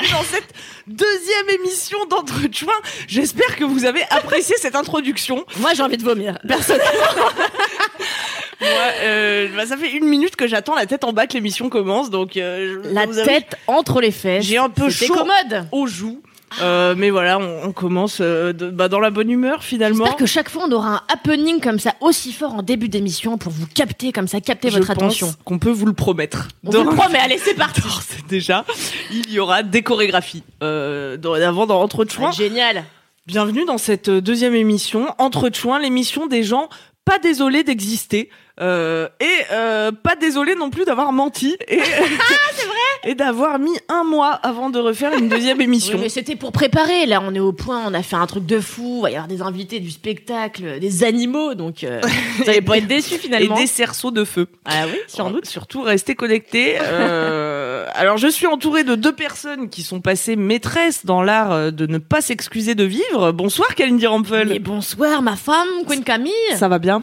bienvenue, dans cette deuxième émission d'Entre Chouins. J'espère que vous avez apprécié cette introduction. Moi, j'ai envie de vomir. Personnellement. Moi, euh, bah, ça fait une minute que j'attends la tête en bas que l'émission commence, donc euh, je- La tête entre les fesses. J'ai un peu chaud. commode. aux joues. Euh, mais voilà, on, on commence euh, de- bah, dans la bonne humeur finalement. J'espère que chaque fois, on aura un happening comme ça aussi fort en début d'émission pour vous capter comme ça, capter Je votre pense attention. qu'on peut vous le promettre. On vous le promet, allez, c'est parti. D'ores et déjà, il y aura des chorégraphies. Euh, dorénavant dans Entre Chouins. Génial. Bienvenue dans cette euh, deuxième émission, Entre Chouins, l'émission des gens pas désolés d'exister. Euh, et euh, pas désolé non plus d'avoir menti et, et d'avoir mis un mois avant de refaire une deuxième émission. Oui, mais c'était pour préparer. Là, on est au point, on a fait un truc de fou. Il va y avoir des invités, du spectacle, des animaux. Donc, euh, vous allez pas être déçus et finalement. des cerceaux de feu. Ah oui, sans doute. Surtout restez connectés. Euh, alors je suis entourée de deux personnes qui sont passées maîtresses dans l'art euh, de ne pas s'excuser de vivre. Bonsoir Kalindi Rampel. Mais bonsoir, ma femme, Queen Camille. Ça va bien?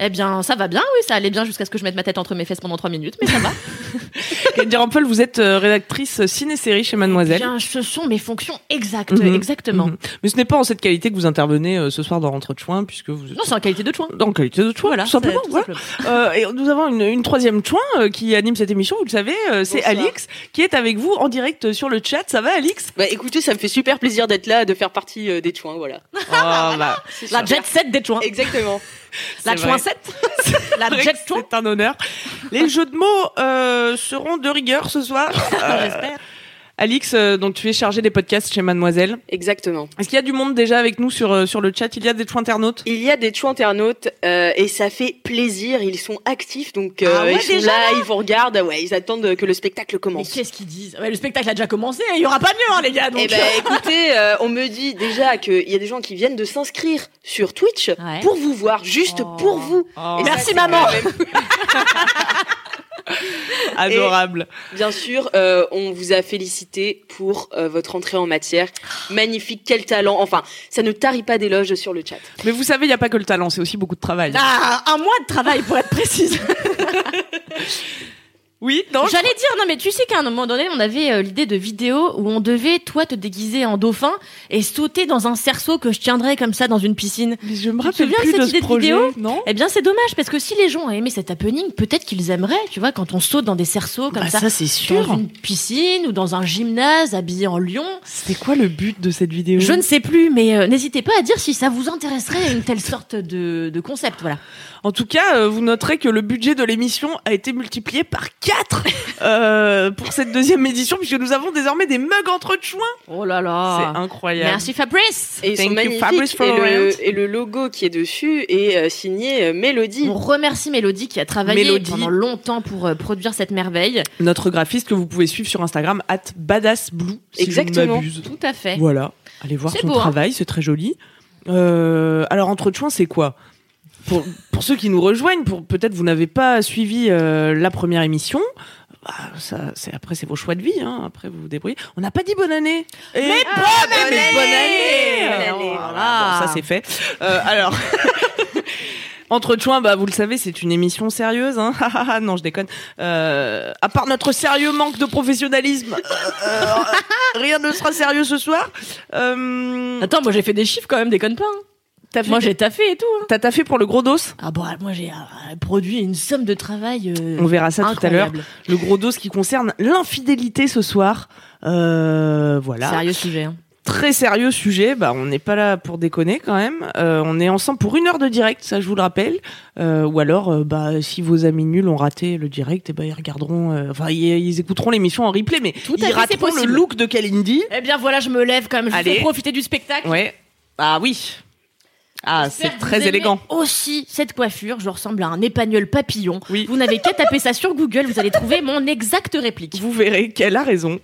Eh bien, ça va bien, oui, ça allait bien jusqu'à ce que je mette ma tête entre mes fesses pendant trois minutes, mais ça va. Kalindi Rampel, vous êtes euh, rédactrice ciné-série chez Mademoiselle. Bien, ce sont mes fonctions exactes, Mhm. exactement. Mhm. Mais ce n'est pas en cette qualité que vous intervenez euh, ce soir dans Entre Chouins, puisque vous êtes Non, c'est en qualité de chouin. dans qualité de chouin, Voilà, tout simplement. tout voilà. simplement. Euh, et nous avons une, une troisième chouin euh, qui anime cette émission, vous le savez, euh, c'est. Alix, qui est avec vous en direct sur le chat. Ça va Alix? Bah écoutez, ça me fait super plaisir d'être là, de faire partie euh, des chouins, voilà. oh, bah, C'est La jet set des chouins. Exactement. La c'est chouin vrai. 7. La. C'est un honneur. Les jeux de mots euh, seront de rigueur ce soir. Euh, J'espère. Alix, euh, donc tu es chargé des podcasts chez Mademoiselle. Exactement. Est-ce qu'il y a du monde déjà avec nous sur, euh, sur le chat? Il y a des chouins internautes? Il y a des chouins internautes euh, et ça fait plaisir, ils sont actifs, donc euh, Ah ouais, ils sont déjà, là, ils vous regardent, ouais, ils attendent que le spectacle Mais commence. qu'est-ce qu'ils disent? Ouais, Le spectacle a déjà commencé, il y aura pas mieux, hein, les gars. Donc... Eh ben écoutez, euh, on me dit déjà qu'il y a des gens qui viennent de s'inscrire sur Twitch Ouais. pour vous voir, juste Oh. pour vous. Oh, Et Merci, maman. Adorable. Bien sûr, euh, on vous a félicité pour euh, votre entrée en matière. Magnifique, quel talent. Enfin, ça ne tarit pas d'éloges sur le chat. Mais vous savez, il n'y a pas que le talent, c'est aussi beaucoup de travail. Ah, un mois de travail pour être précise. Oui, non J'allais dire, non mais tu sais qu'à un moment donné, on avait euh, l'idée de vidéo où on devait, toi, te déguiser en dauphin et sauter dans un cerceau que je tiendrais comme ça dans une piscine. Mais je me te rappelle souviens plus de de cette ce idée de projet, vidéo? Non Eh bien, c'est dommage parce que si les gens ont aimé cet happening, peut-être qu'ils aimeraient, tu vois, quand on saute dans des cerceaux comme Bah, ça, ça, c'est dans sûr. une piscine ou dans un gymnase habillé en lion. C'était quoi le but de cette vidéo? Je ne sais plus, mais euh, n'hésitez pas à dire si ça vous intéresserait une telle sorte de, de concept, voilà. En tout cas, euh, vous noterez que le budget de l'émission a été multiplié par 4 euh, pour cette deuxième édition, puisque nous avons désormais des mugs entre chouins. Oh là là. C'est incroyable. Merci Fabrice. Et ils Thank sont you. Fabrice et, Florent. le, et le logo qui est dessus est euh, signé euh, Mélodie. On remercie Mélodie qui a travaillé Mélodie. pendant longtemps pour euh, produire cette merveille. Notre graphiste que vous pouvez suivre sur Instagram, at badassblue, si Exactement. je. Tout à fait. Voilà, allez voir son beau, hein. travail, c'est très joli. Euh, alors, entre chouins, c'est quoi? Pour, pour ceux qui nous rejoignent, pour peut-être vous n'avez pas suivi euh, la première émission, bah, ça, c'est après c'est vos choix de vie. Hein, après vous vous débrouillez. On n'a pas dit bonne année. Et- Mais Ah, bonne mais année bonne année. Bonne année. Voilà. bon, ça c'est fait. Euh, alors. Entre Chouin, bah vous le savez, c'est une émission sérieuse. Hein non, je déconne. Euh, à part notre sérieux manque de professionnalisme, euh, euh, rien ne sera sérieux ce soir. Euh, Attends, moi j'ai fait des chiffres quand même, déconne pas. hein. Moi j'ai taffé et tout. hein. t'as taffé pour le gros dos? Ah bon, moi j'ai euh, produit une somme de travail. euh, On verra ça tout à l'heure. Le gros dos qui concerne l'infidélité ce soir. Euh, voilà. Sérieux sujet. hein. Très sérieux sujet. Bah, on n'est pas là pour déconner quand même. Euh, on est ensemble pour une heure de direct, ça je vous le rappelle. Euh, ou alors, euh, bah, si vos amis nuls ont raté le direct, et ben ils regarderont. Enfin, ils, ils écouteront l'émission en replay, mais Tout ils rateront le look de Kalindi. Eh bien voilà, je me lève quand même. Je Allez. profiter du spectacle. Ouais. Ah oui. Ah, c'est très élégant. Aussi, cette coiffure, je ressemble à un épagnol papillon. Oui. Vous n'avez qu'à taper ça sur Google, vous allez trouver mon exacte réplique. Vous verrez qu'elle a raison.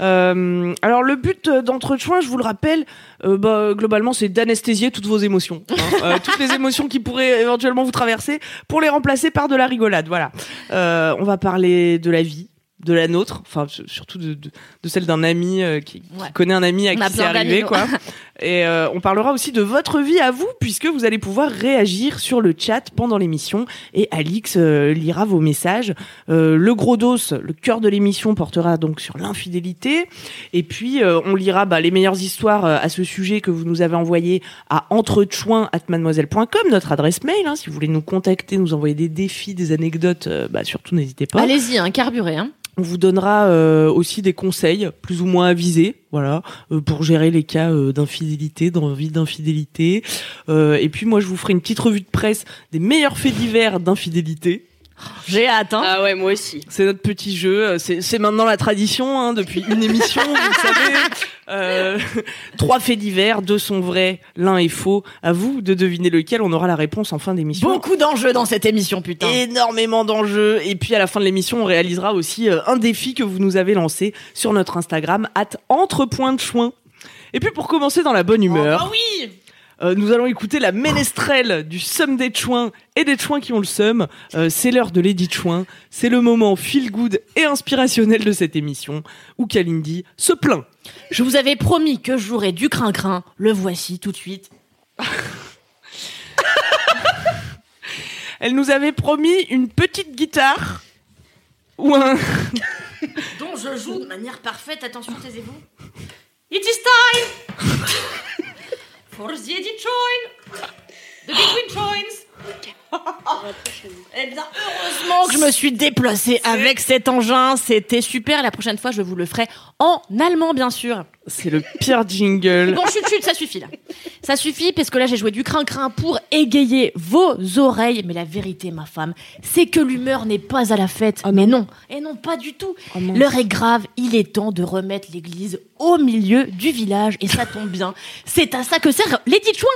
Euh, alors le but d'entretien, je vous le rappelle, euh, bah, globalement, c'est d'anesthésier toutes vos émotions, hein. Euh, toutes les émotions qui pourraient éventuellement vous traverser, pour les remplacer par de la rigolade. Voilà. Euh, on va parler de la vie, de la nôtre, enfin surtout de, de, de celle d'un ami euh, qui, connaît un ami à On qui c'est arrivé, quoi. Et euh, on parlera aussi de votre vie à vous, puisque vous allez pouvoir réagir sur le chat pendant l'émission. Et Alix euh, lira vos messages. Euh, le gros dos, le cœur de l'émission, portera donc sur l'infidélité. Et puis, euh, on lira bah, les meilleures histoires euh, à ce sujet que vous nous avez envoyées à entrechoin@mademoiselle.com, notre adresse mail. hein. si vous voulez nous contacter, nous envoyer des défis, des anecdotes, euh, bah, surtout n'hésitez pas. Allez-y, hein, carburé. Hein. On vous donnera euh, aussi des conseils plus ou moins avisés, voilà, euh, pour gérer les cas euh, d'infidélité, d'envie d'infidélité. Euh, et puis moi, je vous ferai une petite revue de presse des meilleurs faits divers d'infidélité. J'ai hâte. Hein. Ah ouais, moi aussi. C'est notre petit jeu. euh, C'est c'est maintenant la tradition hein, depuis une émission, vous le savez. Euh, trois faits divers, deux sont vrais, l'un est faux. À vous de deviner lequel. On aura la réponse en fin d'émission. Beaucoup d'enjeux dans cette émission, putain. énormément d'enjeux. Et puis à la fin de l'émission, on réalisera aussi euh, un défi que vous nous avez lancé sur notre Instagram, at entrepoint de chouin. Et puis pour commencer dans la bonne humeur, Oh, oui euh, nous allons écouter la ménestrelle du Somme des Chouins et des Chouins qui ont le Somme. Euh, c'est l'heure de Lady Chouin. C'est le moment feel good et inspirationnel de cette émission où Kalindi se plaint. Je vous avais promis que je jouerais du crin-crin. Le voici tout de suite. Elle nous avait promis une petite guitare ou un... Dont je joue de manière parfaite. Attention, taisez-vous. It is time for the join. The between joins. Eh bien, heureusement que je me suis déplacée avec cet engin. C'était super. La prochaine fois, je vous le ferai en allemand, bien sûr. C'est le pire jingle. Bon, chut, chut, ça suffit là. Ça suffit parce que là, j'ai joué du crin-crin pour égayer vos oreilles. Mais la vérité, ma femme, c'est que l'humeur n'est pas à la fête. Ah mais non, et non, pas du tout. Oh mince. L'heure est grave. Il est temps de remettre l'église au milieu du village. Et ça tombe bien. C'est à ça que sert Lady Chouin.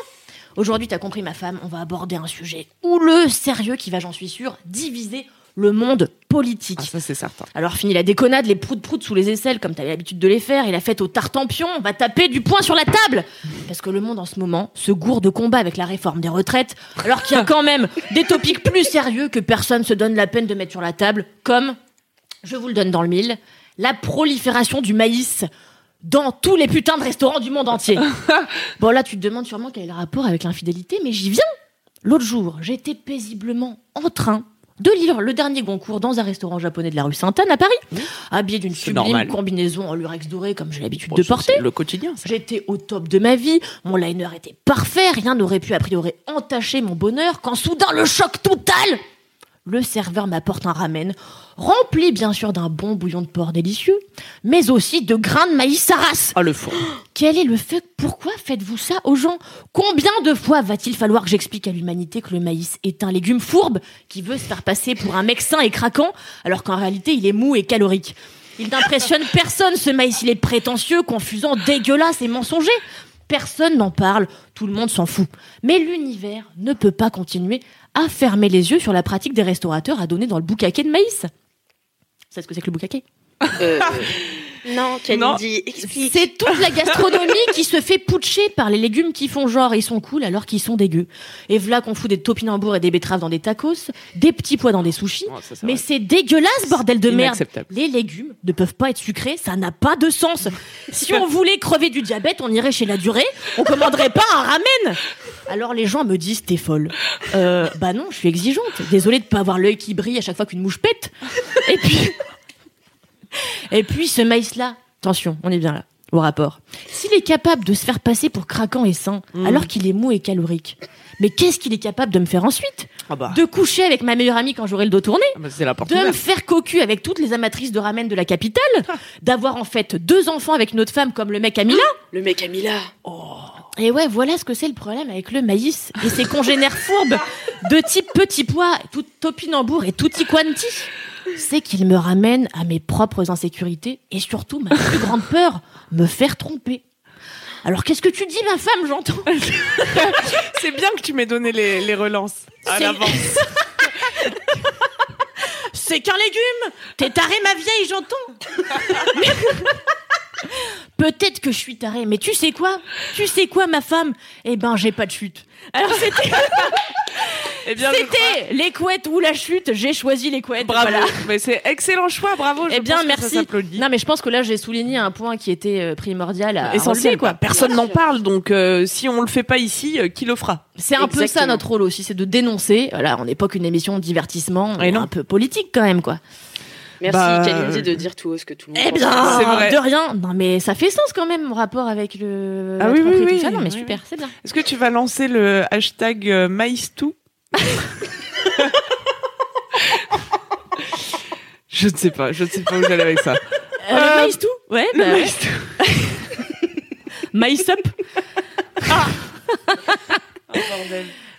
Aujourd'hui, t'as compris, ma femme, on va aborder un sujet houleux, sérieux, qui va, j'en suis sûre, diviser le monde politique. Ah, ça c'est certain. Alors fini la déconnade, les proutes-proutes sous les aisselles, comme t'avais l'habitude de les faire, et la fête au tartempion, on va taper du poing sur la table Parce que le monde en ce moment se gourde de combat avec la réforme des retraites, alors qu'il y a quand même des topics plus sérieux que personne se donne la peine de mettre sur la table, comme, je vous le donne dans le mille, la prolifération du maïs dans tous les putains de restaurants du monde entier. bon là tu te demandes sûrement quel est le rapport avec l'infidélité, mais j'y viens L'autre jour, j'étais paisiblement en train de lire le dernier Goncourt dans un restaurant japonais de la rue Sainte-Anne à Paris, habillé d'une sublime normal. combinaison en lurex doré comme j'ai l'habitude Bon, de porter. c'est le quotidien. J'étais au top de ma vie, mon liner était parfait, rien n'aurait pu a priori entacher mon bonheur quand soudain le choc total Le serveur m'apporte un ramen, rempli bien sûr d'un bon bouillon de porc délicieux, mais aussi de grains de maïs saras. Ah le fond. Quel est le fait Pourquoi faites-vous ça aux gens? Combien de fois va-t-il falloir que j'explique à l'humanité que le maïs est un légume fourbe qui veut se faire passer pour un mec sain et craquant, alors qu'en réalité il est mou et calorique? Il n'impressionne personne ce maïs, il est prétentieux, confusant, dégueulasse et mensonger. Personne n'en parle, tout le monde s'en fout. Mais l'univers ne peut pas continuer à fermer les yeux sur la pratique des restaurateurs à donner dans le boucaquet de maïs. C'est ce que c'est que le boucaquet Euh, non, Kalindi, explique. c'est toute la gastronomie qui se fait putcher par les légumes qui font genre ils sont cool alors qu'ils sont dégueux. Et voilà qu'on fout des topinambours et des betteraves dans des tacos, des petits pois dans des sushis. Ça, c'est Mais c'est dégueulasse, bordel de merde. Les légumes ne peuvent pas être sucrés, ça n'a pas de sens. Si on voulait crever du diabète, on irait chez la durée, on commanderait pas un ramen. Alors les gens me disent t'es folle. Euh, bah non, je suis exigeante. Désolée de pas avoir l'œil qui brille à chaque fois qu'une mouche pète. Et puis, et puis ce maïs-là. Attention, on est bien là. Au rapport. S'il est capable de se faire passer pour craquant et sain, alors qu'il est mou et calorique, mais qu'est-ce qu'il est capable de me faire ensuite Ah bah, De coucher avec ma meilleure amie quand j'aurai le dos tourné ah bah, la porte de me faire cocu avec toutes les amatrices de ramen de la capitale, d'avoir en fait deux enfants avec une autre femme comme le mec Amila. Le mec Amila. Et ouais, voilà ce que c'est le problème avec le maïs et ses congénères fourbes de type petit pois, tout topinambour et tutti quanti. C'est qu'il me ramène à mes propres insécurités et surtout ma plus grande peur, me faire tromper. Alors qu'est-ce que tu dis, ma femme, j'entends C'est bien que tu m'aies donné les, les relances à l'avance. C'est qu'un légume. T'es tarée, ma vieille, j'entends Peut-être que je suis tarée, mais tu sais quoi? Tu sais quoi, ma femme? Eh ben, j'ai pas de chute. Alors c'était Eh bien, je crois- c'était les couettes ou la chute, j'ai choisi les couettes. Bravo. voilà. Mais c'est excellent choix, bravo. je Eh bien, pense que ça merci. Non, mais je pense que là, j'ai souligné un point qui était euh, primordial à Essentiel, quoi. quoi. Personne n'en parle, donc euh, si on le fait pas ici, euh, qui le fera? C'est un peu ça notre rôle aussi, c'est de dénoncer. Voilà, on n'est pas qu'une émission de divertissement, Et non. un peu politique quand même, quoi. Merci Bah, Kalindi de dire tout haut ce que tout le monde Eh pense. bien, C'est vrai. de rien. Non, mais ça fait sens quand même, mon rapport avec le. Ah oui, oui, oui. Non, mais oui, super, c'est bien. Est-ce que tu vas lancer le hashtag euh, maïstou Je ne sais pas, je ne sais pas où j'allais avec ça. Euh, Euh, le maïs tout Ouais, Le bah ouais. maïstou. Maïs up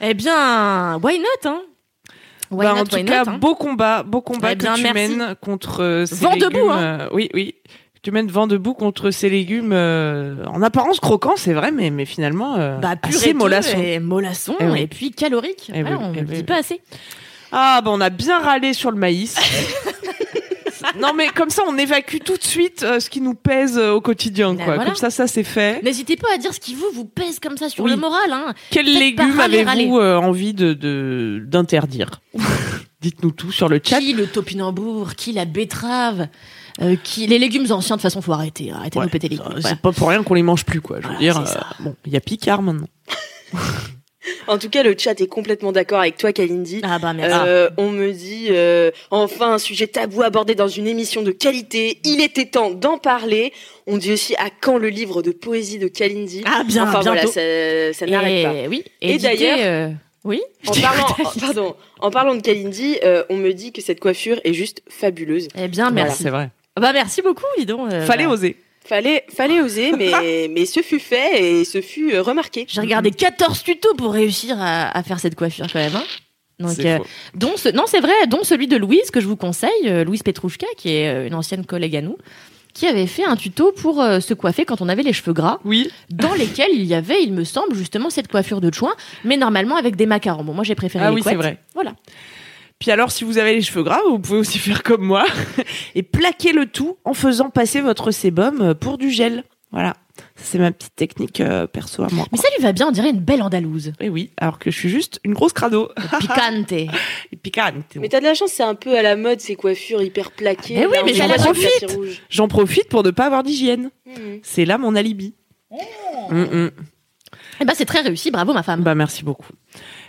Eh bien, why not, hein? Why Bah, not, en tout why cas, not, hein? beau combat, beau combat Eh bien, que tu merci. mènes contre euh, ces Vent légumes. debout, hein. euh, oui, oui. Tu mènes vent debout contre ces légumes euh, en apparence croquants, c'est vrai, mais, mais finalement euh, Bah, assez puréteux mollasson. Et mollasson, Eh oui. et puis calorique. Eh Voilà, oui, on eh ne oui, dit oui. pas assez. Ah, bah on a bien râlé sur le maïs. non, mais comme ça, on évacue tout de suite euh, ce qui nous pèse euh, au quotidien, Ben quoi. voilà. Comme ça, ça c'est fait. N'hésitez pas à dire ce qui vous vous pèse comme ça sur Oui. le moral. Hein. Légumes râler, avez-vous euh, envie de de- d'interdire? Dites-nous tout sur le chat. Qui le topinambour, qui la betterave, euh, qui les légumes anciens. De toute façon, faut arrêter, arrêtez de nous péter les couilles. C'est voilà. pas pour rien qu'on les mange plus, quoi. Je veux Voilà, dire, c'est euh, bon, il y a Picard maintenant. En tout cas, le chat est complètement d'accord avec toi, Kalindi. Ah bah merci. Euh, on me dit euh, enfin un sujet tabou abordé dans une émission de qualité. Il était temps d'en parler. On dit aussi à quand le livre de poésie de Kalindi. Ah, bien, enfin voilà, bientôt. ça, ça n'arrête pas. Et oui. Et d'ailleurs- euh, oui. En parlant, en- pardon, en parlant de Kalindi, euh, on me dit que cette coiffure est juste fabuleuse. Eh bien, Voilà. merci. C'est vrai. Bah merci beaucoup, dis donc. euh, Fallait bah, oser. Fallait, fallait oser, mais, mais ce fut fait et ce fut euh, remarqué. J'ai regardé 14 tutos pour réussir à, à faire cette coiffure quand même. Hein. Donc, C'est euh, faux. dont ce- non, c'est vrai, dont celui de Louise que je vous conseille, euh, Louise Petrouchka, qui est euh, une ancienne collègue à nous, qui avait fait un tuto pour euh, se coiffer quand on avait les cheveux gras, Oui. dans lesquels il y avait, il me semble, justement cette coiffure de chouin, mais normalement avec des macarons. Bon, moi j'ai préféré Ah les oui, c'est vrai. Voilà. Puis alors, si vous avez les cheveux gras, vous pouvez aussi faire comme moi et plaquer le tout en faisant passer votre sébum euh, pour du gel. Voilà. C'est ma petite technique euh, perso à moi. Mais ça lui va bien, on dirait une belle andalouse. Et oui, alors que je suis juste une grosse crado. Picante. Et piquante. Mais t'as de la chance, c'est un peu à la mode ces coiffures hyper plaquées. Mais oui, mais j'en profite. J'en profite pour ne pas avoir d'hygiène. Mhm. C'est là mon alibi. Mm, mm. Eh ben c'est très réussi, bravo ma femme. Bah merci beaucoup.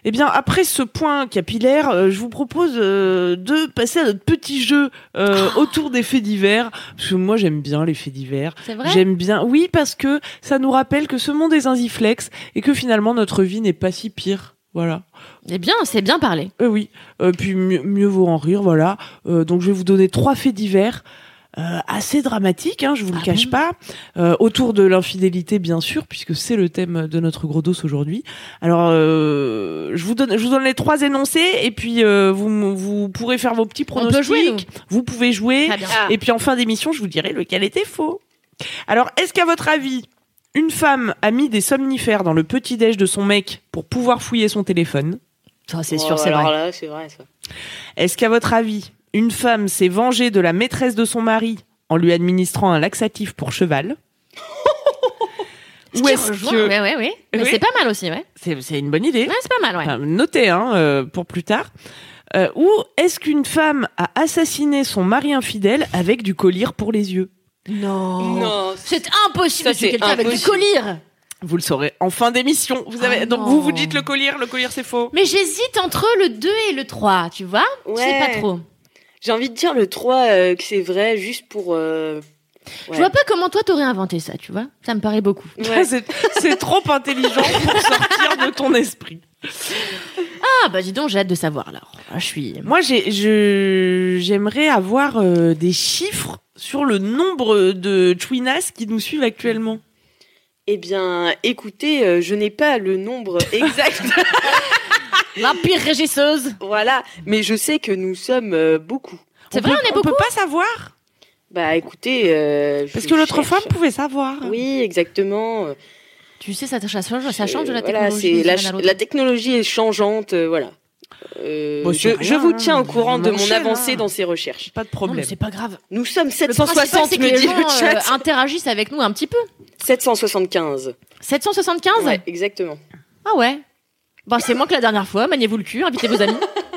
Eh bien, après ce point capillaire, euh, je vous propose euh, de passer à notre petit jeu euh, autour des faits divers. Parce que moi, j'aime bien les faits divers. C'est vrai? J'aime bien, oui, parce que ça nous rappelle que ce monde est un ziflex et que finalement notre vie n'est pas si pire. Voilà. Eh bien, c'est bien parlé. Oui. Puis mieux, mieux vaut en rire, voilà. Donc je vais vous donner trois faits divers. Euh, assez dramatiques, hein, je vous le Ah cache bon pas, euh, autour de l'infidélité bien sûr, puisque c'est le thème de notre gros dos aujourd'hui. Alors, euh, je vous donne, je vous donne les trois énoncés et puis euh, vous, vous pourrez faire vos petits On pronostics. peut jouer, nous. Vous pouvez jouer. Très bien. Ah. Et puis en fin d'émission, je vous dirai lequel était faux. Alors, est-ce qu'à votre avis, une femme a mis des somnifères dans le petit-déj de son mec pour pouvoir fouiller son téléphone? Ça, c'est Oh, sûr, c'est alors vrai. là, c'est vrai ça. Est-ce qu'à votre avis, une femme s'est vengée de la maîtresse de son mari en lui administrant un laxatif pour cheval Ou est-ce que Ouais, ouais, ouais. Mais Oui. c'est pas mal aussi, ouais. c'est c'est une bonne idée Ouais, c'est pas mal, ouais. Enfin, Notez hein, euh, pour plus tard. Euh, ou est-ce qu'une femme a assassiné son mari infidèle avec du collyre pour les yeux? Non. Non. C'est impossible Ça, de tuer c'est quelqu'un avec du collyre. Vous le saurez en fin d'émission. Vous avez Ah donc non. vous vous dites le collier, le collier c'est faux. Mais j'hésite entre le 2 et le 3, tu vois? Je sais pas trop. J'ai envie de dire le 3 euh, que c'est vrai, juste pour. euh, Je vois pas comment toi t'aurais inventé ça, tu vois Ça me paraît beaucoup. Ouais. c'est trop intelligent pour sortir de ton esprit. Ah bah dis donc, j'ai hâte de savoir alors. Ah, je suis... Moi j'ai je j'aimerais avoir euh, des chiffres sur le nombre de chouinas qui nous suivent actuellement. Eh bien, écoutez, euh, je n'ai pas le nombre exact. La pire régisseuse voilà, mais je sais que nous sommes euh, beaucoup. C'est vrai, peut- on est On beaucoup peut pas savoir? Bah écoutez. euh, parce que l'autre femme pouvait savoir. Oui, exactement. Tu sais, ça, ça change, ça change de la voilà, technologie. la, technologie est changeante, euh, voilà. Euh, Bon, je, vous tiens hein. au courant de On mon avancée hein. dans ces recherches. Pas de Non, mais problème. c'est pas grave. Nous sommes Le principal, 760, c'est que me dit le chat. euh, interagissent avec nous un petit peu. 775. 775 Ouais, exactement. Ah ouais Bah c'est moins que la dernière fois, maniez-vous le cul, invitez vos amis.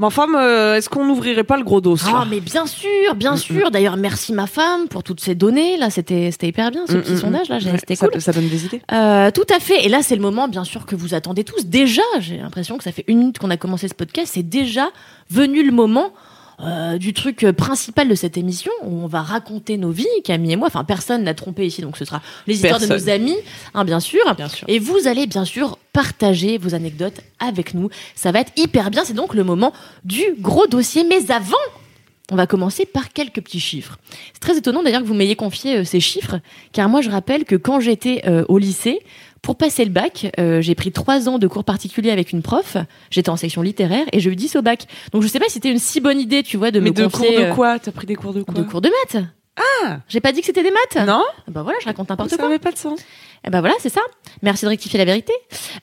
Ma femme, euh, est-ce qu'on n'ouvrirait pas le gros dos Ah mais bien sûr, bien sûr. D'ailleurs, merci ma femme pour toutes ces données. Là, c'était c'était hyper bien ce Mm, petit mm, sondage là. C'était ça, cool. ça donne des idées? Euh, tout à fait. Et là, c'est le moment, bien sûr, que vous attendez tous. Déjà, j'ai l'impression que ça fait une minute qu'on a commencé ce podcast. C'est déjà venu le moment euh, du truc euh, principal de cette émission où on va raconter nos vies, Camille et moi. Enfin, personne n'a trompé ici, donc ce sera les histoires de nos amis, hein, bien sûr. Bien sûr. Et vous allez bien sûr partager vos anecdotes avec nous. Ça va être hyper bien. C'est donc le moment du gros dossier. Mais avant, on va commencer par quelques petits chiffres. C'est très étonnant d'ailleurs que vous m'ayez confié euh, ces chiffres, car moi je rappelle que quand j'étais euh, au lycée, pour passer le bac, euh, j'ai pris trois ans de cours particuliers avec une prof. J'étais en section littéraire et j'ai eu 10 au bac. Donc je sais pas si c'était une si bonne idée, tu vois, de Mais me de confier cours de euh, quoi? T'as pris des cours de quoi? de cours de maths. Ah J'ai pas dit que c'était des maths. Non? Bah voilà, je raconte n'importe Ça quoi. n'avait pas de sens. Eh ben voilà, c'est ça. Merci de rectifier la vérité.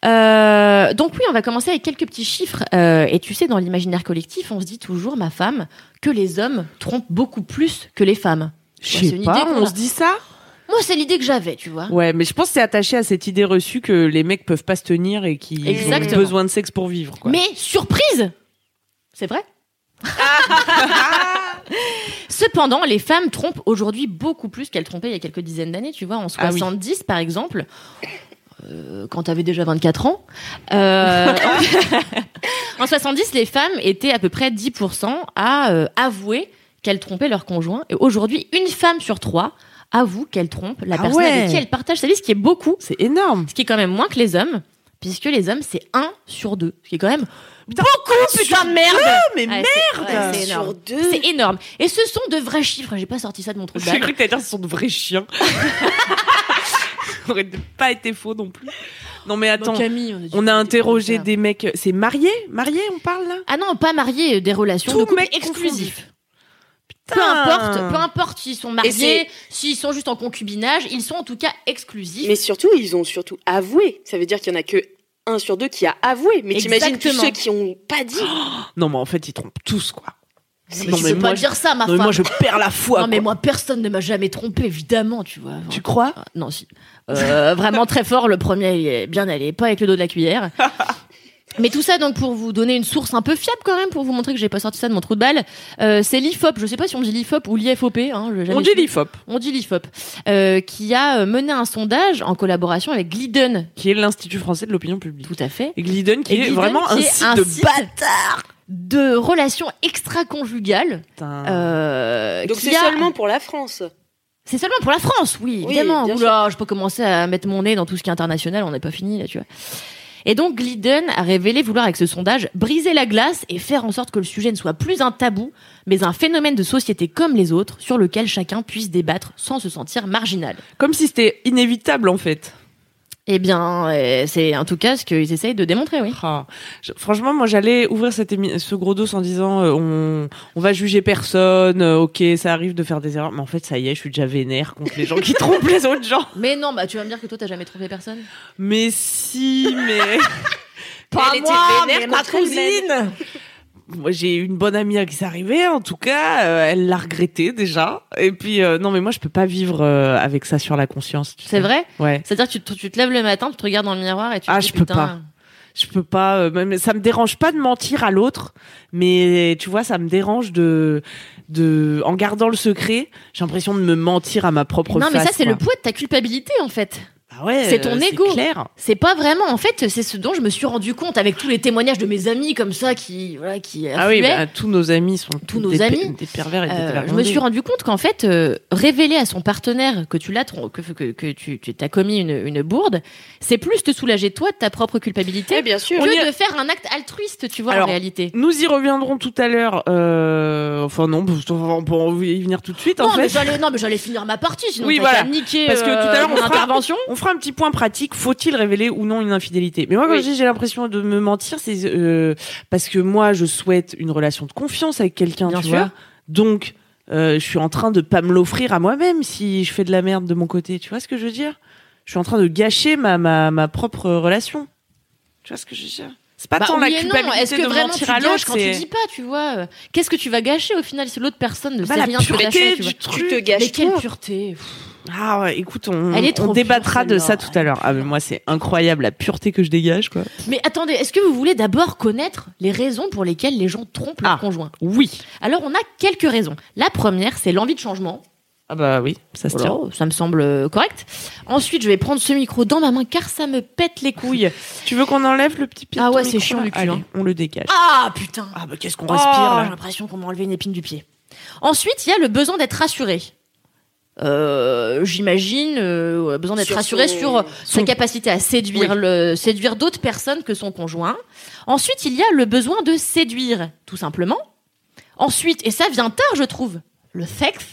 Euh, donc oui, on va commencer avec quelques petits chiffres. Euh, et tu sais, dans l'imaginaire collectif, on se dit toujours, ma femme, que les hommes trompent beaucoup plus que les femmes. Je c'est sais une pas, on se dit ça? Moi, c'est l'idée que j'avais, tu vois. Ouais, mais je pense que c'est attaché à cette idée reçue que les mecs peuvent pas se tenir et qu'ils ont Exactement. besoin de sexe pour vivre. Quoi. Mais surprise C'est vrai? Cependant, les femmes trompent aujourd'hui beaucoup plus qu'elles trompaient il y a quelques dizaines d'années. Tu vois, en Ah oui. 70, par exemple, euh, quand tu avais déjà 24 ans, euh, en 70, les femmes étaient à peu près 10% à euh, avouer qu'elles trompaient leur conjoint. Et aujourd'hui, une femme sur trois avoue qu'elle trompe la Ah personne avec ouais. qui elle partage sa vie, ce qui est beaucoup, C'est énorme. ce qui est quand même moins que les hommes. Puisque les hommes, c'est 1 sur 2. Ce qui est quand même Putain, beaucoup, putain de merde mais Ouais, c'est- ouais, c'est Sur énorme. deux. C'est énorme. Et ce sont de vrais chiffres. J'ai pas sorti ça de mon trou de J'ai cru que t'allais dire ce sont de vrais chiens. Ça aurait pas été faux non plus. Non mais attends, Bon, Camille, on, on a interrogé des mecs. C'est marié Marié, on parle là? Ah non, pas mariés, des relations Tout de couple mec exclusifs. Peu importe, peu importe s'ils sont mariés, s'ils sont juste en concubinage, ils sont en tout cas exclusifs. Mais surtout, ils ont surtout avoué. Ça veut dire qu'il y en a que un sur deux qui a avoué. Mais t'imagines tous ceux qui ont pas dit. Non mais en fait ils trompent tous quoi. Mais non, tu mais peux moi, pas dire ça, ma Non, mais femme. moi je perds la foi. non mais moi personne ne m'a jamais trompé évidemment tu vois. Tu crois? Ah, Non si. Euh, vraiment très fort le premier il est bien allé pas avec le dos de la cuillère. Mais tout ça donc pour vous donner une source un peu fiable quand même pour vous montrer que j'ai pas sorti ça de mon trou de balle. Euh, c'est l'IFOP, je sais pas si on dit l'IFOP ou l'IFOP hein, On dit l'IFOP, On dit l'IFOP, euh, qui a euh, mené un sondage en collaboration avec Glidden. qui est l'Institut français de l'opinion publique. Tout à fait. Et Glidden qui Et est vraiment qui un est site un de site bâtard. De relations extra-conjugales. Putain. Euh, Donc c'est a- seulement pour la France. C'est seulement pour la France, oui, Oui, évidemment. Oula, je peux commencer à mettre mon nez dans tout ce qui est international, on n'est pas fini là, tu vois. Et donc Glidden a révélé vouloir avec ce sondage briser la glace et faire en sorte que le sujet ne soit plus un tabou, mais un phénomène de société comme les autres, sur lequel chacun puisse débattre sans se sentir marginal. Comme si c'était inévitable en fait. Eh bien, euh, c'est en tout cas ce qu'ils essayent de démontrer, oui. Ah. Je- franchement, moi, j'allais ouvrir cette ce gros dos en disant euh, on, on va juger personne, euh, ok, ça arrive de faire des erreurs, mais en fait, ça y est, je suis déjà vénère contre les gens qui trompent les autres gens. Mais non, bah tu vas me dire que toi t'as jamais trompé personne. Mais si, mais Pas Elle était moi, vénère mais ma cousine. Moi, j'ai une bonne amie à qui c'est arrivé. En tout cas, euh, elle l'a regretté déjà. Et puis, euh, non, mais moi, je peux pas vivre euh, avec ça sur la conscience. tu C'est vrai? Ouais. C'est-à-dire que tu te, tu te lèves le matin, tu te regardes dans le miroir et tu Ah, te dis je peux putain, pas. Je peux pas. même, ça me dérange pas de mentir à l'autre, mais tu vois, ça me dérange de de, en gardant le secret, j'ai l'impression de me mentir à ma propre Non, mais ça, c'est le poids de ta culpabilité, en fait. Ah ouais, c'est ton euh, ego. C'est pas vraiment. En fait, c'est ce dont je me suis rendu compte avec tous les témoignages de mes amis comme ça qui, voilà, qui Ah oui, bah, tous nos amis sont Tous nos des, amis. des pervers et des Euh, je me suis rendu compte qu'en fait, euh, révéler à son partenaire que tu l'as, que, que, que tu, tu as commis une, une bourde, c'est plus te soulager toi de ta propre culpabilité Eh bien sûr. On y que de faire un acte altruiste, tu vois, Alors, en réalité. Nous y reviendrons tout à l'heure. Euh... Enfin non, qu'on peut y venir tout de suite en Non, mais fait. j'allais, non, mais j'allais finir ma partie, sinon Oui, t'as voilà. niquer Parce que tout à l'heure, on fera- intervention. On fera un petit point pratique. Faut-il révéler ou non une infidélité? Mais moi, quand Oui. je dis j'ai l'impression de me mentir, c'est euh, parce que moi, je souhaite une relation de confiance avec quelqu'un, Bien tu sûr. vois. Donc, euh, je suis en train de pas me l'offrir à moi-même si je fais de la merde de mon côté. Tu vois ce que je veux dire? Je suis en train de gâcher ma, ma, ma propre relation. Tu vois ce que je veux dire? C'est pas Bah, tant la oui culpabilité Est-ce que de vraiment mentir tu à l'autre, quand tu dis pas, tu vois? Euh, Qu'est-ce que tu vas gâcher au final si l'autre personne ne Bah, sait la rien pureté fait, tu du vois truc. Tu te Mais gâches quelle toi. pureté Pff. Ah ouais, écoute, on, Elle est on trop débattra pure, de ça tout à l'heure. Ah mais moi c'est incroyable la pureté que je dégage quoi. Mais attendez, est-ce que vous voulez d'abord connaître les raisons pour lesquelles les gens trompent leur Ah. conjoint? Oui. Alors on a quelques raisons. La première, c'est l'envie de changement. Ah bah oui, ça se Voilà, tient. ça me semble euh, correct. Ensuite, je vais prendre ce micro dans ma main car ça me pète les couilles. Tu veux qu'on enlève le petit pied Ah ton ouais, c'est micro, chiant, là? Du cul, Allez, hein. on le dégage. Ah putain Ah bah qu'est-ce qu'on Oh, respire J'ai l'impression qu'on m'a enlevé une épine du pied. Ensuite, il y a le besoin d'être rassuré. Euh, J'imagine euh, besoin d'être Sur rassuré son- sur sa capacité à séduire le séduire d'autres personnes que son conjoint. Ensuite, il y a le besoin de séduire, tout simplement. Ensuite, et ça vient tard, je trouve, le sexe.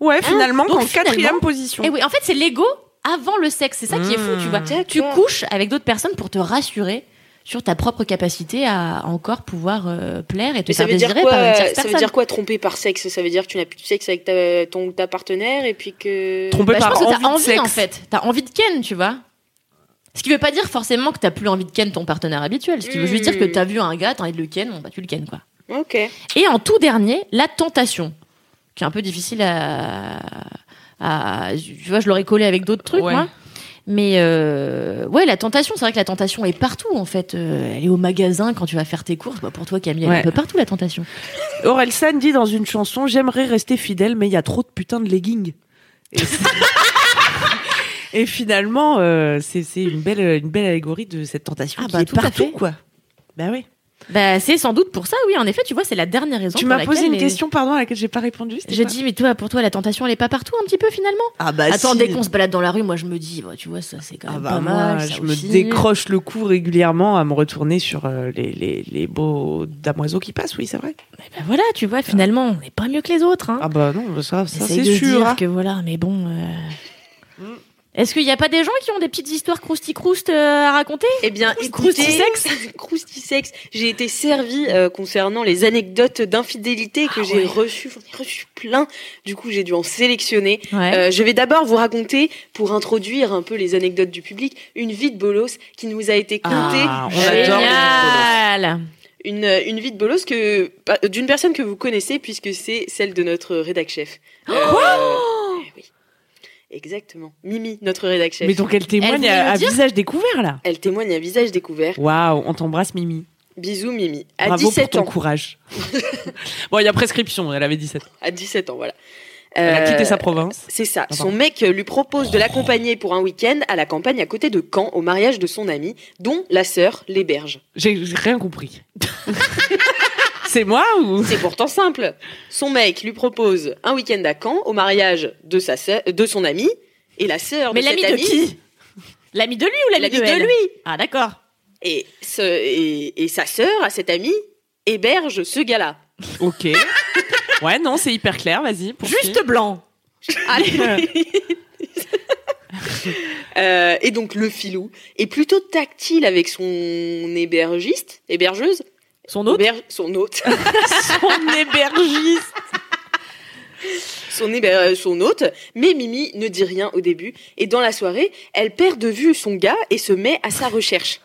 Ouais, finalement, Donc, en quatrième finalement- position. Et oui, en fait, c'est l'ego avant le sexe. C'est ça qui est fou, tu vois. D'accord. Tu couches avec d'autres personnes pour te rassurer sur ta propre capacité à encore pouvoir euh, plaire et te Mais faire désirer quoi par une tierce Ça veut personne. dire quoi tromper par sexe? Ça veut dire que tu n'as plus de sexe avec ta, ton ta partenaire et puis que. Tromper Bah, je par pense que envie t'as de envie sexe. en fait. T'as envie de ken, tu vois. Ce qui veut pas dire forcément que t'as plus envie de ken ton partenaire habituel. Ce qui veut juste dire que Mm. t'as vu un gars, t'as envie de le ken, bon bah tu le ken quoi. Ok. Et en tout dernier, la tentation, qui est un peu difficile à, à tu vois, je l'aurais collé avec d'autres trucs Ouais. moi. Mais euh, ouais, la tentation, c'est vrai que la tentation est partout en fait. Euh, elle est au magasin quand tu vas faire tes courses. Bah, pour toi, Camille, elle est Ouais. un peu partout la tentation. Orelsan dit dans une chanson J'aimerais rester fidèle, mais il y a trop de putain de leggings. Et, Et finalement, euh, c'est une belle, une belle allégorie de cette tentation Ah qui bah, est tout partout, quoi. Bah oui. Bah, c'est sans doute pour ça, oui. En effet, tu vois, c'est la dernière raison. Tu m'as posé une les- question, pardon, à laquelle j'ai pas répondu. quoi dit, mais toi, pour toi, la tentation, elle est pas partout un petit peu finalement Ah bah Attends, si. dès qu'on se balade dans la rue, moi je me dis, bah, tu vois, ça c'est quand Ah même bah pas mal. je me aussi. décroche le cou régulièrement à me retourner sur euh, les, les, les beaux damoiseaux qui passent, oui, c'est vrai. Mais bah, voilà, tu vois, finalement, on n'est pas mieux que les autres. Hein. Ah bah non, ça, ça c'est sûr. dire hein. que voilà, mais bon. euh, Mm. Est-ce qu'il n'y a pas des gens qui ont des petites histoires crousti-croust euh, à raconter Eh bien, Crousti- écoutez, croustisex croustisex, j'ai été servie euh, concernant les anecdotes d'infidélité que Ah j'ai ouais. reçues. J'en ai reçu plein. Du coup, j'ai dû en sélectionner. Ouais. Euh, je vais d'abord vous raconter, pour introduire un peu les anecdotes du public, une vie de bolos qui nous a été contée. Ah, on Génial Une, une vie de bolos que d'une personne que vous connaissez puisque c'est celle de notre rédac chef. Euh. Exactement. Mimi, notre rédac chef. Mais donc elle témoigne à, visage découvert là. Elle témoigne à visage découvert. Waouh, on t'embrasse Mimi. Bisous Mimi. À Bravo pour 17 ton ans. courage. bon, il y a prescription, elle avait 17 ans. À 17 ans, voilà. Elle a Euh, quitté sa province. C'est ça. Son mec lui propose de l'accompagner pour un week-end à la campagne à côté de Caen au mariage de son ami, dont la sœur l'héberge. J'ai rien compris. c'est moi ou? C'est pourtant simple. Son mec lui propose un week-end à Caen au mariage de sa sœur, de son ami, et la sœur Mais de l'ami de ami, qui? L'ami de lui ou l'ami l'ami de, de elle? lui. Ah d'accord. Et, ce- et, et sa sœur, à cet ami, héberge ce gars-là. Ok. Ouais, non, c'est hyper clair, vas-y. poursuis. Juste blanc. Allez. Euh, et donc le filou est plutôt tactile avec son hébergiste, hébergeuse, Son Héberge- son hôte. Son hébergiste. son, héber- son hôte, mais Mimi ne dit rien au début. Et dans la soirée, elle perd de vue son gars et se met à sa recherche.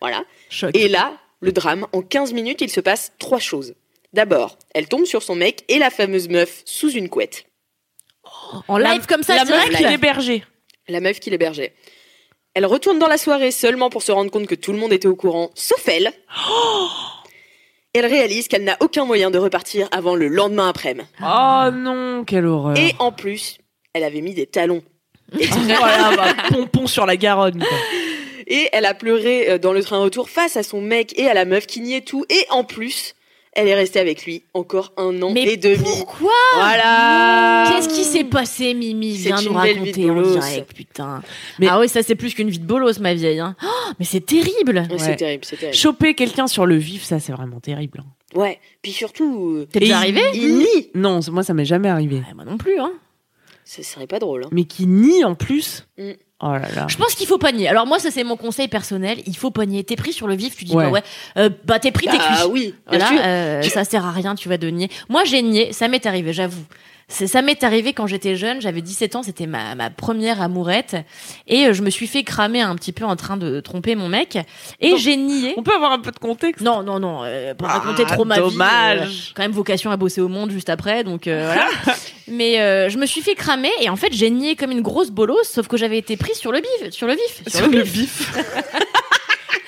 Voilà. Choc. Et là, le drame, en 15 minutes, il se passe trois choses. D'abord, elle tombe sur son mec et la fameuse meuf sous une couette. En live comme ça, la meuf direct qui l'hébergeait. La meuf qui l'hébergeait. Elle retourne dans la soirée seulement pour se rendre compte que tout le monde était au courant, sauf elle. Elle réalise qu'elle n'a aucun moyen de repartir avant le lendemain après-midi. Oh non, quelle horreur. Et en plus, elle avait mis des talons. voilà, bah, pompon sur la Garonne. Quoi. Et elle a pleuré euh, dans le train retour face à son mec et à la meuf qui niait tout. Et en plus, elle est restée avec lui encore un an Mais et demi. pourquoi Voilà. Qu'est-ce qui s'est passé, Mimi C'est Viens une nous belle vie raconter de en direct, putain. Mais- Ah oui, ça c'est plus qu'une vie de bolos, ma vieille. Hein. Oh, mais c'est terrible. Ouais, C'est terrible, c'est terrible. Choper quelqu'un sur le vif, ça c'est vraiment terrible. hein. Ouais. Puis surtout, euh, T'es déjà arrivé il nie. Non, moi ça m'est jamais arrivé. Ouais, Moi non plus. Hein. Ce serait pas drôle. hein. Mais qui nie en plus. Mm. Oh là là. Je pense qu'il faut pogner. Alors moi, ça c'est mon conseil personnel. Il faut pogner. T'es pris sur le vif, tu dis Ouais. bah ouais, euh, bah t'es pris, t'es cuit. Ah oui, Voilà, euh, ça sert à rien, tu vas de nier. Moi, j'ai nié, ça m'est arrivé, j'avoue. Ça m'est arrivé quand j'étais jeune, j'avais 17 ans, c'était ma, ma première amourette, et euh, je me suis fait cramer un petit peu en train de tromper mon mec, et j'ai nié. On peut avoir un peu de contexte Non, non, non, euh, pour Ah, raconter trop ma vie. dommage. euh, quand même vocation à bosser au monde juste après, donc euh, voilà. Mais euh, je me suis fait cramer, et en fait, j'ai nié comme une grosse bolosse, sauf que j'avais été prise sur le bif, sur le vif, sur, Sur le bif.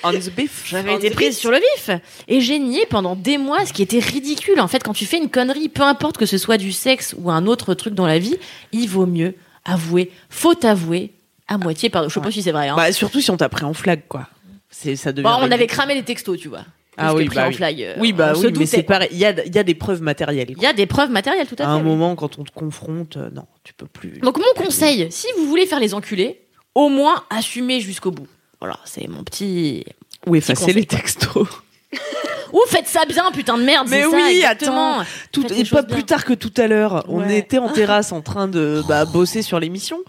On the beef. J'avais été prise sur le vif et j'ai nié pendant des mois, ce qui était ridicule. En fait, quand tu fais une connerie, peu importe que ce soit du sexe ou un autre truc dans la vie, il vaut mieux avouer, faut avouer à moitié. Pardon, je sais pas si c'est vrai. Hein. Bah surtout si on t'a pris en flag quoi. C'est ça devient. Bon, on avait cramé les textos, tu vois. Ah oui, pris bah en oui. flag, euh, Oui bah oui, mais doutait. c'est pareil. Il y a, il y a des preuves matérielles. Il y a des preuves matérielles, tout à À fait. un oui. moment, quand on te confronte, euh, non, tu peux plus. Donc mon conseil, si vous voulez faire les enculés, au moins assumez jusqu'au bout. Voilà, c'est mon petit. Ou effacer les textos. Ou faites ça bien, putain de merde. Mais c'est ça, oui, exactement. Tout, et pas bien. plus tard que tout à l'heure, on Ouais. était en terrasse en train de bah, bosser sur l'émission.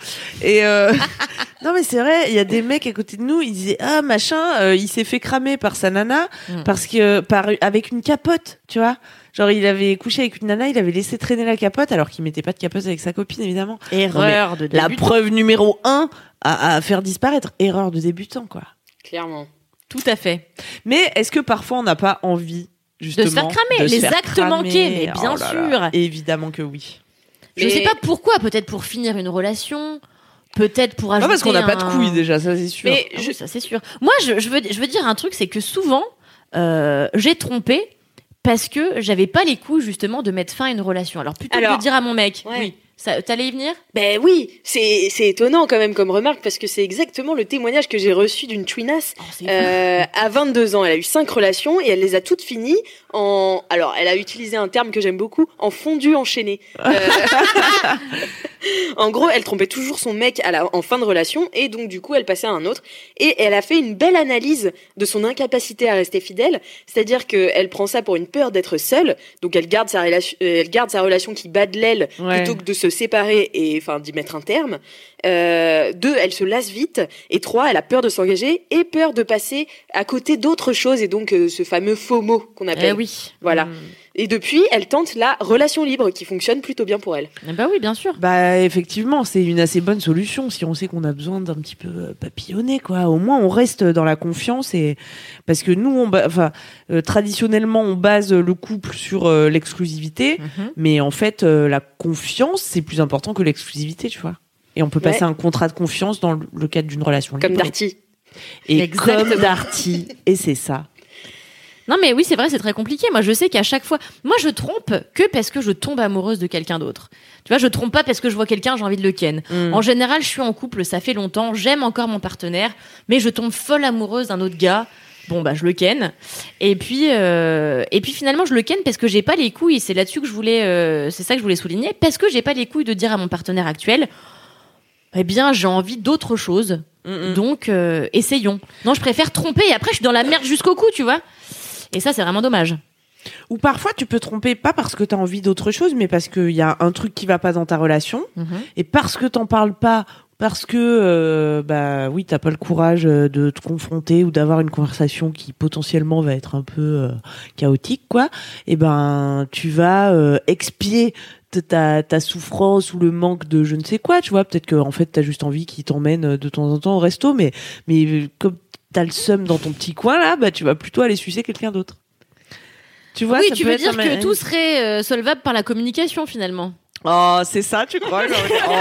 Et euh, non mais c'est vrai, il y a des mecs à côté de nous, ils disaient ah machin, euh, il s'est fait cramer par sa nana Mm. parce que par avec une capote, tu vois. Genre il avait couché avec une nana, il avait laissé traîner la capote alors qu'il mettait pas de capote avec sa copine évidemment. Erreur de La débutant. preuve numéro un à, à faire disparaître, erreur de débutant quoi. Clairement. Tout à fait. Mais est-ce que parfois on n'a pas envie justement se faire cramer, de les faire actes cramer manqués, mais bien Oh là là. sûr. Évidemment que oui. Je Mais- sais pas pourquoi, peut-être pour finir une relation, peut-être pour ajouter parce qu'on n'a pas de couilles déjà, ça c'est sûr. Mais Ah oui, ça c'est sûr. Moi, je, je veux, je veux dire un truc, c'est que souvent, euh, j'ai trompé parce que j'avais pas les couilles justement de mettre fin à une relation. Alors plutôt que Alors, de dire à mon mec, ouais. oui, ça, t'allais y venir? Ben oui, c'est c'est étonnant quand même comme remarque parce que c'est exactement le témoignage que j'ai reçu d'une twinasse. Oh, Euh, à 22 ans, elle a eu cinq relations et elle les a toutes finies en. Alors, elle a utilisé un terme que j'aime beaucoup, en fondu enchaîné. Euh, en gros, elle trompait toujours son mec à la, en fin de relation et donc du coup, elle passait à un autre. Et elle a fait une belle analyse de son incapacité à rester fidèle, c'est-à-dire qu'elle prend ça pour une peur d'être seule, donc elle garde sa relation, euh, elle garde sa relation qui bat de l'aile Ouais. plutôt que de se séparer et enfin d'y mettre un terme. Euh, deux, elle se lasse vite. Et trois, elle a peur de s'engager et peur de passer à côté d'autres choses et donc euh, ce fameux faux mot qu'on Eh appelle. Oui. Voilà. Mm. Et depuis, elle tente la relation libre qui fonctionne plutôt bien pour elle. Eh bah oui, bien sûr. Bah effectivement, c'est une assez bonne solution si on sait qu'on a besoin d'un petit peu euh, papillonner quoi. Au moins on reste dans la confiance et parce que nous on ba- enfin euh, traditionnellement on base le couple sur euh, l'exclusivité, Mhm. mais en fait euh, la confiance c'est plus important que l'exclusivité, tu vois. Et on peut passer Ouais. un contrat de confiance dans le- cadre d'une relation Comme libre. Darty. Et Exactement. comme Darty et c'est ça. Non mais oui, c'est vrai, c'est très compliqué. Moi, je sais qu'à chaque fois, moi, je trompe que parce que je tombe amoureuse de quelqu'un d'autre. Tu vois, je trompe pas parce que je vois quelqu'un, j'ai envie de le ken. Mm. En général, je suis en couple, ça fait longtemps, j'aime encore mon partenaire, mais je tombe folle amoureuse d'un autre gars. Bon bah je le ken. Et puis euh, et puis finalement je le ken parce que j'ai pas les couilles. C'est là-dessus que je voulais, euh, c'est ça que je voulais souligner, parce que j'ai pas les couilles de dire à mon partenaire actuel, eh bien j'ai envie d'autre chose. Mm, mm. Donc euh, essayons. Non, je préfère tromper et après je suis dans la merde jusqu'au cou, tu vois. Et ça c'est vraiment dommage. Ou parfois tu peux tromper pas parce que tu as envie d'autre chose, mais parce qu'il y a un truc qui va pas dans ta relation. Mhm. Et parce que t'en parles pas, parce que euh, bah oui, t'as pas le courage euh, de te confronter ou d'avoir une conversation qui potentiellement va être un peu euh, chaotique, quoi. Et ben, tu vas euh, expier ta, ta souffrance ou le manque de je ne sais quoi, tu vois. Peut-être que en fait t'as juste envie qu'il t'emmène de temps en temps au resto, mais mais comme t'as le seum dans ton petit coin là, bah tu vas plutôt aller sucer quelqu'un d'autre. Tu vois, oui, ça tu peut veux être dire un- que tout serait euh, solvable par la communication finalement. Oh, c'est ça, tu crois Oh,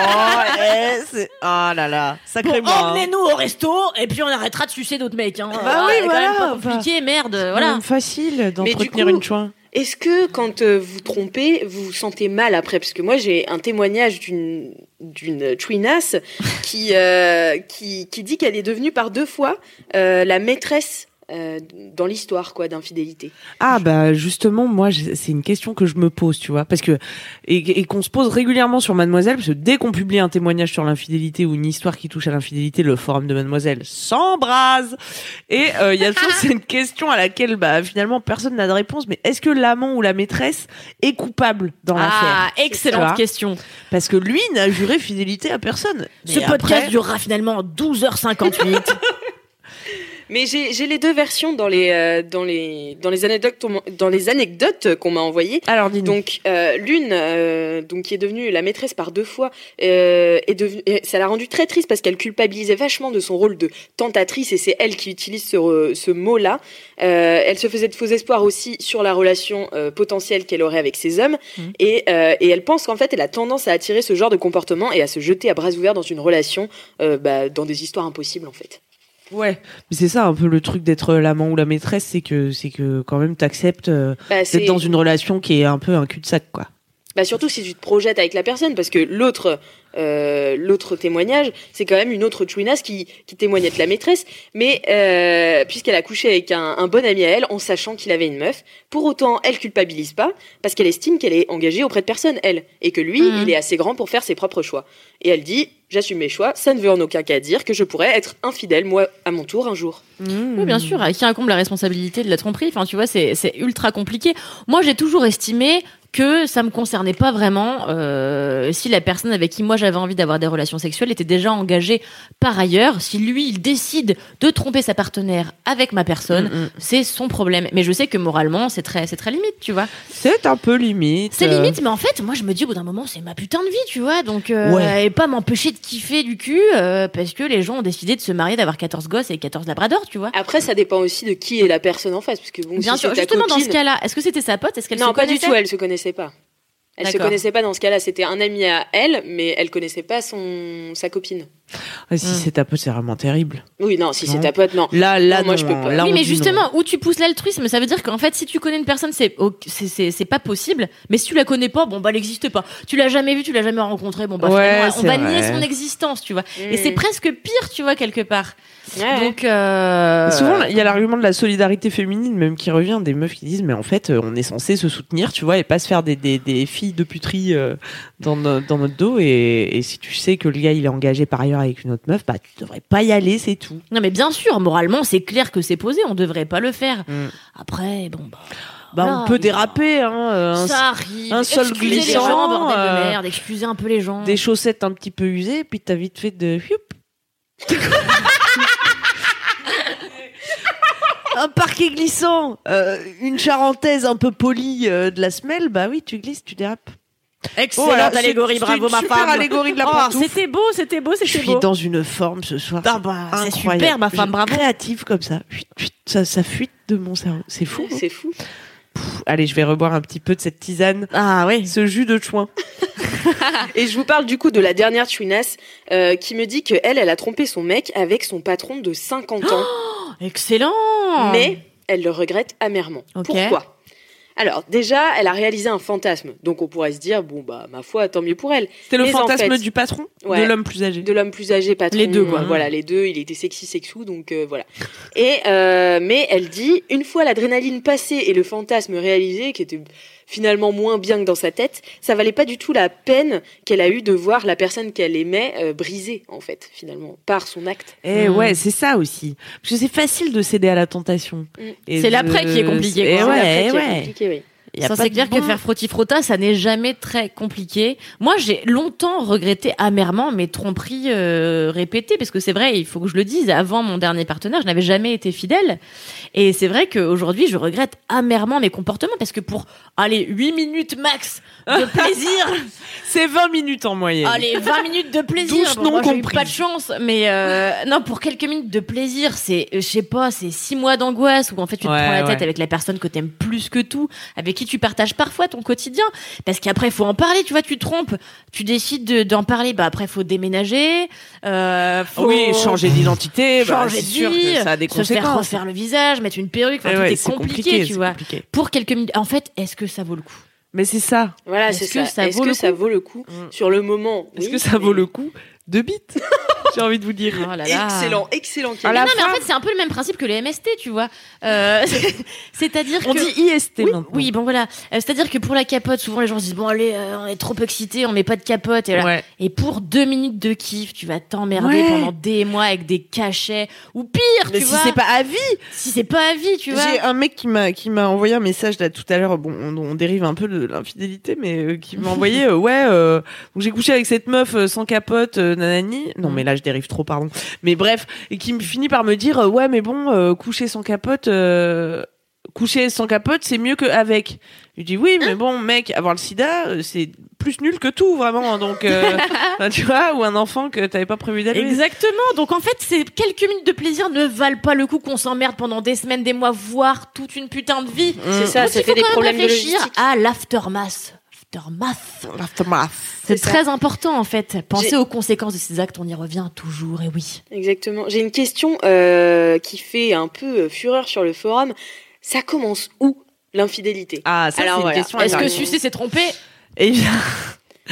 eh, c'est... oh là là, sacré Bon, emmenez-nous au resto et puis on arrêtera de sucer d'autres mecs. Hein. Bah oui, c'est quand même voilà, pas compliqué, merde. Voilà. facile d'entretenir coup- une chouin. Est-ce que quand euh, vous trompez, vous vous sentez mal après? Parce que moi, j'ai un témoignage d'une d'une qui, euh, qui qui dit qu'elle est devenue par deux fois euh, la maîtresse euh, dans l'histoire quoi d'infidélité. Ah bah justement moi c'est une question que je me pose tu vois parce que et, et qu'on se pose régulièrement sur Mademoiselle parce que dès qu'on publie un témoignage sur l'infidélité ou une histoire qui touche à l'infidélité le forum de Mademoiselle s'embrase et euh, il y a toujours cette question à laquelle bah finalement personne n'a de réponse mais est-ce que l'amant ou la maîtresse est coupable dans Ah, l'affaire? Tu excellente question. parce que lui n'a juré fidélité à personne Ce podcast après- durera finalement 12h58. Mais j'ai les deux versions dans les euh, dans les dans les anecdotes qu'on m'a- dans les anecdotes qu'on m'a envoyées. alors dis-nous Donc euh, l'une, euh, donc qui est devenue la maîtresse par deux fois, euh, est devenue, ça l'a rendue très triste parce qu'elle culpabilisait vachement de son rôle de tentatrice et c'est elle qui utilise ce, re- ce mot-là. Euh, elle se faisait de faux espoirs aussi sur la relation euh, potentielle qu'elle aurait avec ses hommes Mhm. et, euh, et elle pense qu'en fait elle a tendance à attirer ce genre de comportement et à se jeter à bras ouverts dans une relation, euh, bah, dans des histoires impossibles en fait. Ouais mais c'est ça un peu le truc d'être l'amant ou la maîtresse c'est que c'est que quand même t'acceptes euh, Bah, c'est- d'être dans une relation qui est un peu un cul-de-sac quoi Bah surtout si tu te projettes avec la personne, parce que l'autre euh, l'autre témoignage, c'est quand même une autre chouinasse qui, qui témoigne être la maîtresse, mais euh, puisqu'elle a couché avec un, un bon ami à elle en sachant qu'il avait une meuf, pour autant elle culpabilise pas, parce qu'elle estime qu'elle est engagée auprès de personne, elle, et que lui, Mhm. il est assez grand pour faire ses propres choix. Et elle dit, j'assume mes choix, ça ne veut en aucun cas dire que je pourrais être infidèle, moi, à mon tour, un jour. Oui, bien sûr. À qui incombe la responsabilité de la tromperie Enfin, tu vois, c'est c'est ultra compliqué. Moi, j'ai toujours estimé que ça me concernait pas vraiment euh, si la personne avec qui moi j'avais envie d'avoir des relations sexuelles était déjà engagée par ailleurs. Si lui, il décide de tromper sa partenaire avec ma personne, Mm, mm. c'est son problème. Mais je sais que moralement, c'est très, c'est très limite, tu vois. C'est un peu limite. C'est euh, limite, mais en fait, moi, je me dis au bout d'un moment, c'est ma putain de vie, tu vois. Donc, euh, Ouais. et pas m'empêcher de kiffer du cul euh, parce que les gens ont décidé de se marier, d'avoir 14 gosses et 14 labradors, tu vois. Après, ça dépend aussi de qui est la personne en face, parce que bon, Bien si sûr, justement dans ce cas-là, est-ce que c'était sa pote? Est-ce qu'elle Non, se pas du tout, elle se connaissait pas. Elle se connaissait pas dans ce cas-là, c'était un ami à elle, mais elle connaissait pas son sa copine. Ah, si Mm. c'est ta pote, c'est vraiment terrible. Oui, non, si c'est ta pote, non. Là, là, Non, moi, non, je peux pas. Là, oui, mais non. justement, où tu pousses l'altruisme, ça veut dire qu'en fait, si tu connais une personne, c'est c'est- pas possible. Mais si tu la connais pas, bon bah, elle n'existe pas. Tu l'as jamais vue, tu l'as jamais rencontrée, bon bah, Ouais, on va vrai. nier son existence, tu vois. Et Mm. c'est presque pire, tu vois, quelque part. Ouais. Donc, euh... Souvent, il y a l'argument de la solidarité féminine même qui revient, des meufs qui disent mais en fait euh, on est censé se soutenir, tu vois, et pas se faire des, des, des filles de puterie euh, dans, no- dans notre dos. Et, et si tu sais que le gars il est engagé par ailleurs avec une autre meuf, bah tu devrais pas y aller, c'est tout. Non, mais bien sûr, moralement, c'est clair que c'est posé, on devrait pas le faire. Mm. Après, bon bah. Bah voilà, on peut déraper, hein, euh, un- Ça arrive. un sol glissant, les gens, bordel euh, de merde, excusez un peu les gens. des chaussettes un petit peu usées, puis t'as vite fait de. Un parquet glissant, euh, une charentaise un peu polie euh, de la semelle, bah oui, tu glisses, tu dérapes. Excellente Voilà, allégorie, bravo une ma super femme. allégorie de la Oh, pantoufle. c'était beau, c'était beau, Je c'était suis beau. dans une forme ce soir. Ah bah, c'est super, ma femme, bravo. Créative comme ça. Ça, ça fuite de mon cerveau. C'est fou. hein C'est fou. Pff, Allez, je vais reboire un petit peu de cette tisane. Ah oui. Ce jus de chouin. Et je vous parle du coup de la dernière chouinasse euh, qui me dit que elle, elle a trompé son mec avec son patron de 50 ans, Excellent. mais elle le regrette amèrement. Pourquoi? Alors déjà, elle a réalisé un fantasme, donc on pourrait se dire bon bah ma foi, tant mieux pour elle. C'était le Mais en fantasme fait- du patron Ouais. de l'homme plus âgé. de l'homme plus âgé patron Les deux, quoi. voilà les deux il était sexy sexou donc euh, voilà et euh, mais elle dit une fois l'adrénaline passée et le fantasme réalisé qui était finalement moins bien que dans sa tête ça valait pas du tout la peine qu'elle a eu de voir la personne qu'elle aimait euh, brisée en fait finalement par son acte Et Mm. ouais, c'est ça aussi. Parce que c'est facile de céder à la tentation. Mm. Et C'est de- l'après qui est compliqué, Et quoi. C'est ouais, est ouais. compliqué, oui. Y a Ça c'est clair que bon. faire frotti frotta, ça n'est jamais très compliqué. Moi, j'ai longtemps regretté amèrement mes tromperies euh, répétées, parce que c'est vrai, il faut que je le dise. Avant mon dernier partenaire, je n'avais jamais été fidèle, et c'est vrai qu'aujourd'hui, je regrette amèrement mes comportements, parce que pour aller 8 minutes max de plaisir, C'est 20 minutes en moyenne. allez 20 minutes de plaisir, Douze bon, non moi, eu pas de chance, mais euh, non, pour quelques minutes de plaisir, c'est, euh, je sais pas, c'est 6 mois d'angoisse où en fait tu te Ouais, prends la tête ouais. avec la personne que t'aimes plus que tout, avec qui tu partages parfois ton quotidien. Parce qu'après, il faut en parler, tu vois, tu te trompes, tu décides de- d'en parler, bah après, faut déménager, euh, faut Oui, changer d'identité, bah, changer c'est de sûr vie, que ça a des se faire refaire le visage, mettre une perruque, enfin, Eh tout ouais, est c'est compliqué, tu c'est vois. compliqué. Pour quelques minutes. En fait, est-ce que ça vaut le coup? Mais c'est ça. Voilà, Est-ce c'est que ça. ça Est-ce vaut que le ça coup? vaut le coup. Sur le moment, Est-ce oui, que ça vaut le coup? De bite J'ai envie de vous dire. Oh là là. Excellent, excellent. Mais la non, mais en fait, c'est un peu le même principe que les MST, tu vois. Euh, C'est-à-dire On que. dit IST oui, maintenant. oui, bon voilà. Euh, C'est-à-dire que pour la capote, souvent les gens se disent bon allez, euh, on est trop excité, on met pas de capote. Et, voilà. Ouais. et pour deux minutes de kiff, tu vas t'emmerder Ouais. pendant des mois avec des cachets ou pire, Mais tu si vois. c'est pas à vie, Si c'est pas à vie, tu vois. J'ai un mec qui m'a qui m'a envoyé un message là tout à l'heure. Bon, on, on dérive un peu de l'infidélité, mais euh, qui m'a envoyé euh, ouais. Euh, j'ai couché avec cette meuf euh, sans capote, nanani. Non, Mm. mais là je dérive trop, pardon. Mais bref, et qui me finit par me dire euh, ouais, mais bon, euh, coucher sans capote. euh, Coucher sans capote, c'est mieux qu'avec. Je dis oui, mais bon, mec, avoir le sida, c'est plus nul que tout, vraiment. Donc, euh, enfin, tu vois, ou un enfant que t'avais pas prévu d'élever. Exactement. Donc en fait, ces quelques minutes de plaisir ne valent pas le coup qu'on s'emmerde pendant des semaines, des mois, voire toute une putain de vie. C'est ça, Donc, faut des quand même problèmes de réfléchir logistique. à l'aftermath. Aftermath. Aftermath. C'est ça. très important en fait. Penser aux conséquences de ces actes, on y revient toujours, et oui. Exactement. J'ai une question euh, qui fait un peu euh, fureur sur le forum. Ça commence où l'infidélité? Ah, ça Alors, c'est une voilà. question. Est-ce que sucer s'est trompé? Et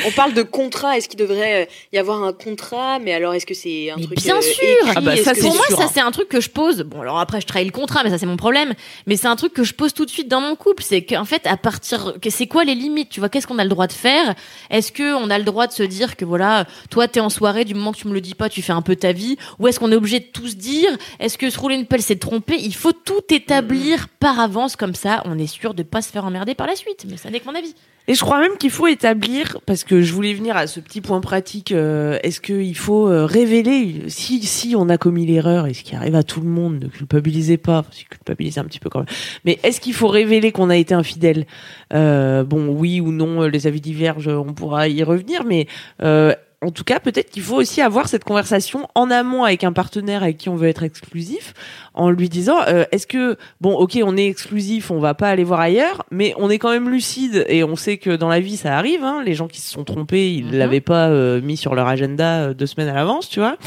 On parle de contrat. Est-ce qu'il devrait euh, y avoir un contrat? Mais alors, est-ce que c'est un Mais truc bien euh, sûr écrit? Ah bah, ça, que c'est Pour moi, sûr, ça hein. c'est un truc que je pose. Bon, alors après, je trahis le contrat, mais ça c'est mon problème. Mais c'est un truc que je pose tout de suite dans mon couple, c'est qu'en fait, à partir, c'est quoi les limites? Tu vois, qu'est-ce qu'on a le droit de faire? Est-ce que on a le droit de se dire que voilà, toi t'es en soirée, du moment que tu me le dis pas, tu fais un peu ta vie? Ou est-ce qu'on est obligé de tout se dire? Est-ce que se rouler une pelle, c'est tromper? Il faut tout établir par avance, comme ça, on est sûr de pas se faire emmerder par la suite. Mais ça n'est que mon avis. Et je crois même qu'il faut établir, parce que je voulais venir à ce petit point pratique, euh, est-ce qu'il faut euh, révéler, si, si on a commis l'erreur, et ce qui arrive à tout le monde, ne culpabilisez pas, que culpabilisez un petit peu quand même, mais est-ce qu'il faut révéler qu'on a été infidèle? Euh, Bon, oui ou non, euh, les avis divergent, on pourra y revenir, mais euh, en tout cas, peut-être qu'il faut aussi avoir cette conversation en amont avec un partenaire avec qui on veut être exclusif, en lui disant euh, est-ce que bon, ok, on est exclusif, on va pas aller voir ailleurs, mais on est quand même lucide et on sait que dans la vie ça arrive. Hein, les gens qui se sont trompés, ils Mhm. l'avaient pas euh, mis sur leur agenda euh, deux semaines à l'avance, tu vois.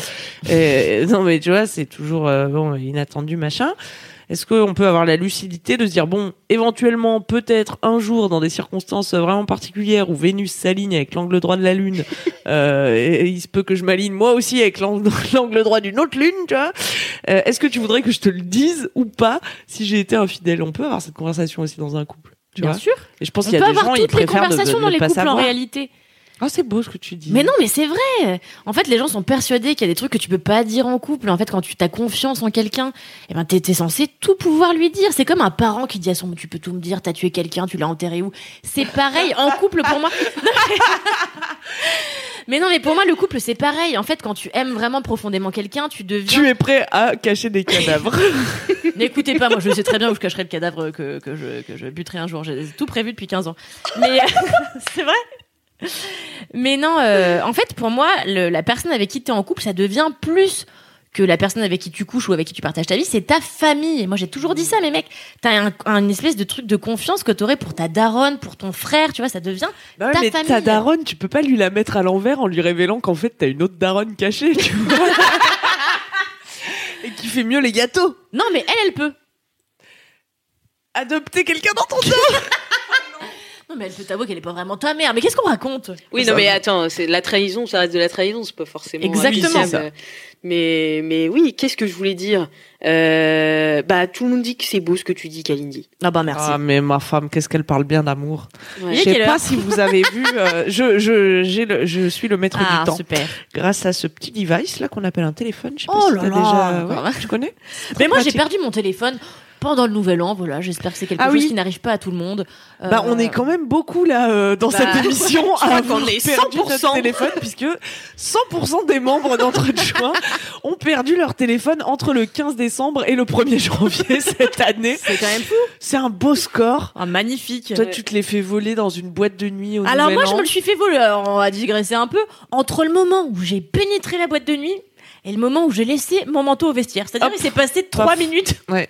Et, non, mais tu vois, c'est toujours euh, bon inattendu machin. Est-ce qu'on peut avoir la lucidité de se dire bon, éventuellement, peut-être un jour, dans des circonstances vraiment particulières où Vénus s'aligne avec l'angle droit de la Lune, euh, et il se peut que je m'aligne moi aussi avec l'angle droit d'une autre Lune, tu vois. Euh, Est-ce que tu voudrais que je te le dise ou pas si j'ai été infidèle? On peut avoir cette conversation aussi dans un couple, tu Bien vois. sûr. Et je pense qu'il y a des gens, ils toutes les préfèrent de- de conversations dans les couples en réalité. Ah, c'est beau ce que tu dis. Mais non, mais c'est vrai. En fait, les gens sont persuadés qu'il y a des trucs que tu peux pas dire en couple. En fait, quand tu as confiance en quelqu'un, eh ben, t'es censé tout pouvoir lui dire. C'est comme un parent qui dit à son, tu peux tout me dire, t'as tué quelqu'un, tu l'as enterré où? C'est pareil en couple pour moi. Mais non, mais pour moi, le couple, c'est pareil. En fait, quand tu aimes vraiment profondément quelqu'un, tu deviens. Tu es prêt à cacher des cadavres. N'écoutez pas, moi je sais très bien où je cacherai le cadavre que, que, je, que je buterai un jour. J'ai tout prévu depuis 15 ans. Mais c'est vrai? Mais non, euh, en fait, pour moi, le- la personne avec qui tu es en couple, ça devient plus que la personne avec qui tu couches ou avec qui tu partages ta vie, c'est ta famille. Et moi, j'ai toujours dit ça, mais mec, t'as un, un espèce de truc de confiance que t'aurais pour ta daronne, pour ton frère, tu vois, ça devient Bah ouais, Ta mais famille. ta daronne, tu peux pas lui la mettre à l'envers en lui révélant qu'en fait t'as une autre daronne cachée, tu vois. Et qui fait mieux les gâteaux. Non, mais elle, elle peut. Adopter quelqu'un dans ton dos. Non, mais elle peut t'avouer qu'elle est pas vraiment ta mère. Mais qu'est-ce qu'on raconte? Oui, non, mais attends, c'est la trahison, ça reste de la trahison, c'est pas forcément. Exactement. applicable. Oui, Mais, mais oui, qu'est-ce que je voulais dire? Euh, Bah, tout le monde dit que c'est beau ce que tu dis, Kalindi. Ah bah merci. Ah mais ma femme, qu'est-ce qu'elle parle bien d'amour? Ouais. Je sais pas si vous avez vu, euh, je, je, j'ai le- je suis le maître ah, du temps super. grâce à ce petit device là qu'on appelle un téléphone. Je sais pas Oh si là déjà, ouais, tu connais? Mais moi, j'ai perdu mon téléphone pendant le nouvel an. Voilà, j'espère que c'est quelque Ah chose qui n'arrive pas à tout le monde. Bah, on Euh, est quand même beaucoup là euh, dans Bah, cette émission je à avoir est perdu 100%. notre téléphone puisque 100% des membres d'entre choix ont perdu leur téléphone entre le 15 décembre et le 1er janvier cette année. C'est quand même fou. C'est un beau score. Ah, magnifique. Toi, tu te l'es fait voler dans une boîte de nuit au Alors moi, je me le suis fait voler. Alors, on va digresser un peu. Entre le moment où j'ai pénétré la boîte de nuit et le moment où j'ai laissé mon manteau au vestiaire. C'est-à-dire, il s'est passé trois minutes. Ouais.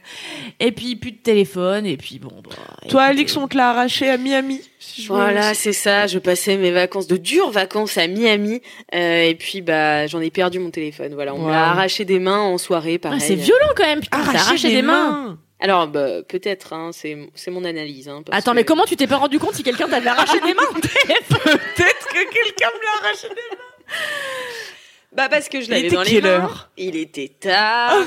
Et puis, plus de téléphone. Et puis, bon. Bah, Toi, Alix, on te l'a arraché à Miami. si je Voilà, c'est ça. Je passais mes vacances, de dures vacances à Miami, euh, et puis bah j'en ai perdu mon téléphone. Voilà, on me Wow. l'a arraché des mains en soirée, ah, pareil. c'est violent quand même. Putain, Arraché arraché des mains. Alors bah, peut-être, hein, c'est c'est mon analyse. Hein, parce Attends, que- mais comment tu t'es pas rendu compte si quelqu'un t'avait arraché des mains Peut-être que quelqu'un me l'a arraché. Bah parce que je Il l'avais était dans les quelle mains. heure? Il était tard.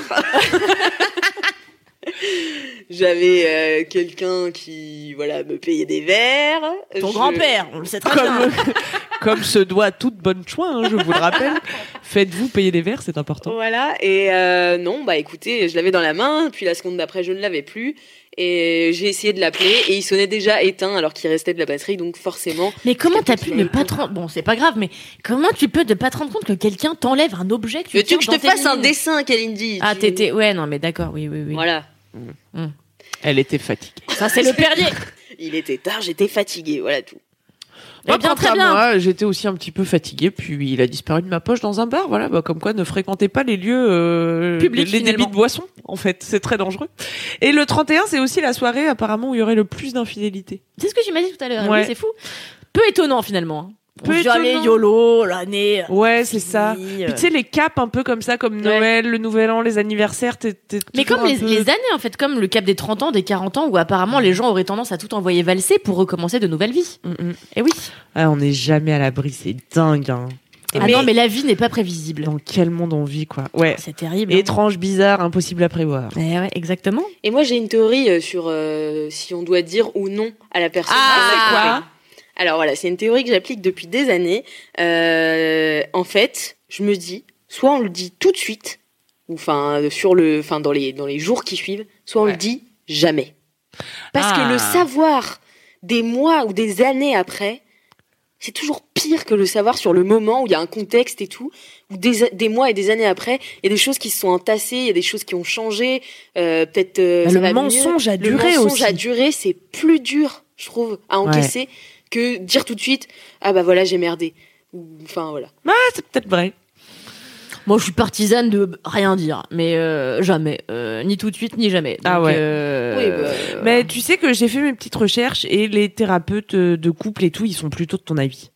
J'avais euh, quelqu'un qui voilà me payait des verres. Ton Je- grand-père, on le sait très Comme, bien. comme se doit à toute bonne choix, hein, je vous le rappelle. Faites-vous payer les verres, c'est important. Voilà, et euh, non, bah écoutez, je l'avais dans la main, puis la seconde d'après, je ne l'avais plus. Et j'ai essayé de l'appeler, et il sonnait déjà éteint alors qu'il restait de la batterie, donc forcément. Mais comment t'as pu ne pas te rendre... Bon, c'est pas grave, mais comment tu peux ne pas te rendre compte que quelqu'un t'enlève un objet que tu Veux-tu que je te tes fasse un dessin, Kalindi Ah, t'étais... Ouais, non, mais d'accord, oui, oui, oui. Voilà. Elle était fatiguée. Ça, c'est le perrier. Il était tard, j'étais fatiguée, voilà tout. Eh bien, quant très à bien. Moi, j'étais aussi un petit peu fatiguée, puis il a disparu de ma poche dans un bar. Voilà, bah, comme quoi, ne fréquentez pas les lieux euh, Publics, les débits finalement. de boissons. En fait, c'est très dangereux. Et le 31, c'est aussi la soirée apparemment où il y aurait le plus d'infidélité. C'est ce que tu m'as dit tout à l'heure. Ouais. Oui, c'est fou. Peu étonnant, finalement. Hein. On Peu se étonnant. YOLO, l'année. Ouais, c'est ça. euh. Puis tu sais les caps un peu comme ça, comme Noël, le Nouvel An, les anniversaires. t'es- t'es Mais comme les, peu- les années, en fait, comme le cap des 30 ans, des 40 ans, où apparemment les gens auraient tendance à tout envoyer valser pour recommencer de nouvelles vies. Mm, mm. Et oui. Ah, on n'est jamais à l'abri, c'est dingue. Hein. Ah Mais- non, mais la vie n'est pas prévisible. Dans quel monde on vit, quoi. Ouais. C'est terrible. hein. Étrange, bizarre, impossible à prévoir. Eh ouais, exactement. Et moi, j'ai une théorie euh, sur euh, si on doit dire ou non à la personne. Ah, qu'on a c'est quoi. Alors voilà, c'est une théorie que j'applique depuis des années. Euh, en fait, je me dis, soit on le dit tout de suite, ou enfin sur le, enfin dans les dans les jours qui suivent, soit on Ouais. le dit jamais. Parce Ah. que le savoir des mois ou des années après, c'est toujours pire que le savoir sur le moment où il y a un contexte et tout, ou des, des mois et des années après, il y a des choses qui se sont entassées, il y a des choses qui ont changé, euh, peut-être euh, Bah, le mensonge a Le duré mensonge aussi. à durer, c'est plus dur, je trouve, à encaisser que dire tout de suite ah bah voilà j'ai merdé. Ou- Enfin voilà. Ah, c'est peut-être vrai. Moi, je suis partisane de rien dire, mais euh, jamais, Euh, ni tout de suite, ni jamais. Ah ouais. euh, Oui, bah, Mais tu sais que j'ai fait mes petites recherches et les thérapeutes de couple et tout, ils sont plutôt de ton avis.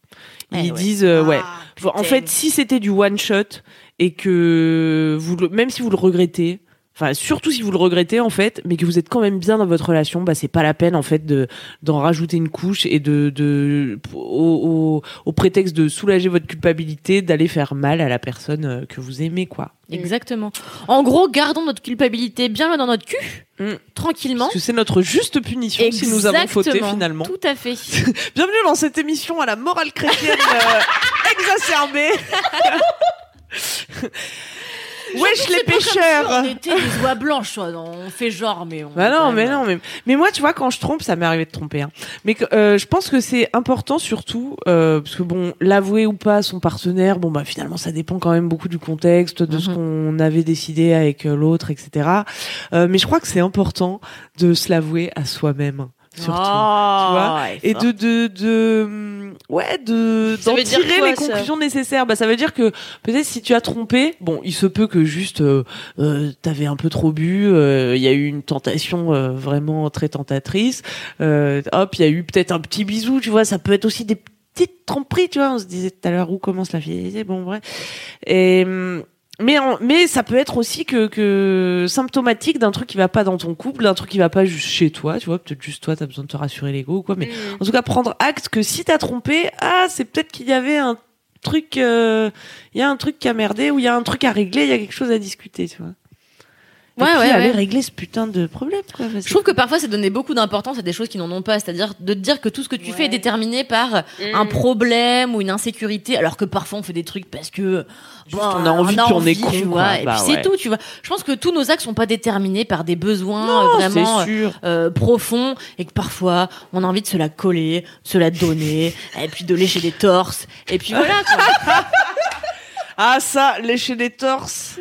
Ils Eh ouais. disent, euh, ouais. Ah, En fait, si c'était du one shot et que vous, le- même si vous le regrettez, enfin surtout si vous le regrettez en fait, mais que vous êtes quand même bien dans votre relation, bah c'est pas la peine en fait de d'en rajouter une couche et de, de au, au, au prétexte de soulager votre culpabilité d'aller faire mal à la personne euh, que vous aimez quoi. Exactement. En gros, gardons notre culpabilité bien dans notre cul, Mm. tranquillement. Parce que c'est notre juste punition si nous avons fauté finalement. Tout à fait. Bienvenue dans cette émission à la morale chrétienne euh, exacerbée. Wesh les pêcheurs On était des oies blanches, quoi. on fait genre, mais on. Bah non, mais non, mais, mais moi, tu vois, quand je trompe, ça m'est arrivé de tromper. Hein. Mais euh, je pense que c'est important surtout, euh, parce que bon, l'avouer ou pas à son partenaire, bon, bah finalement, ça dépend quand même beaucoup du contexte, de ce Mhm. qu'on avait décidé avec euh, l'autre, etc. Euh, mais je crois que c'est important de se l'avouer à soi-même, surtout. Oh, vois, et de de de hum, ouais de d'en tirer quoi, les conclusions nécessaires. Bah ça veut dire que peut-être si tu as trompé bon il se peut que juste euh, euh, t'avais un peu trop bu euh, il y a eu une tentation euh, vraiment très tentatrice. Euh, hop il y a eu peut-être un petit bisou tu vois. Ça peut être aussi des petites tromperies tu vois. On se disait tout à l'heure où commence la fidélité bon bref. Et hum, mais, en- mais ça peut être aussi que, que symptomatique d'un truc qui va pas dans ton couple, d'un truc qui va pas juste chez toi, tu vois, peut-être juste toi, t'as besoin de te rassurer l'ego ou quoi, mais en tout cas, prendre acte que si t'as trompé, ah, c'est peut-être qu'il y avait un truc, euh, il y a un truc qui a merdé ou il y a un truc à régler, il y a quelque chose à discuter, tu vois. Et Ouais, puis, ouais, aller ouais. régler ce putain de problème, quoi. parce Je trouve que parfois c'est donner beaucoup d'importance à des choses qui n'en ont pas, c'est-à-dire de te dire que tout ce que tu fais est déterminé par Mm. un problème ou une insécurité, alors que parfois on fait des trucs parce que Juste on a envie, on est con, tu quoi. vois, et Bah puis c'est ouais. tout, tu vois. Je pense que tous nos actes sont pas déterminés par des besoins Non, euh, vraiment c'est sûr. euh, profonds et que parfois on a envie de se la coller, de se la donner, et puis de lécher des torses, et puis voilà. Quoi. Ah, ça, lécher des torses.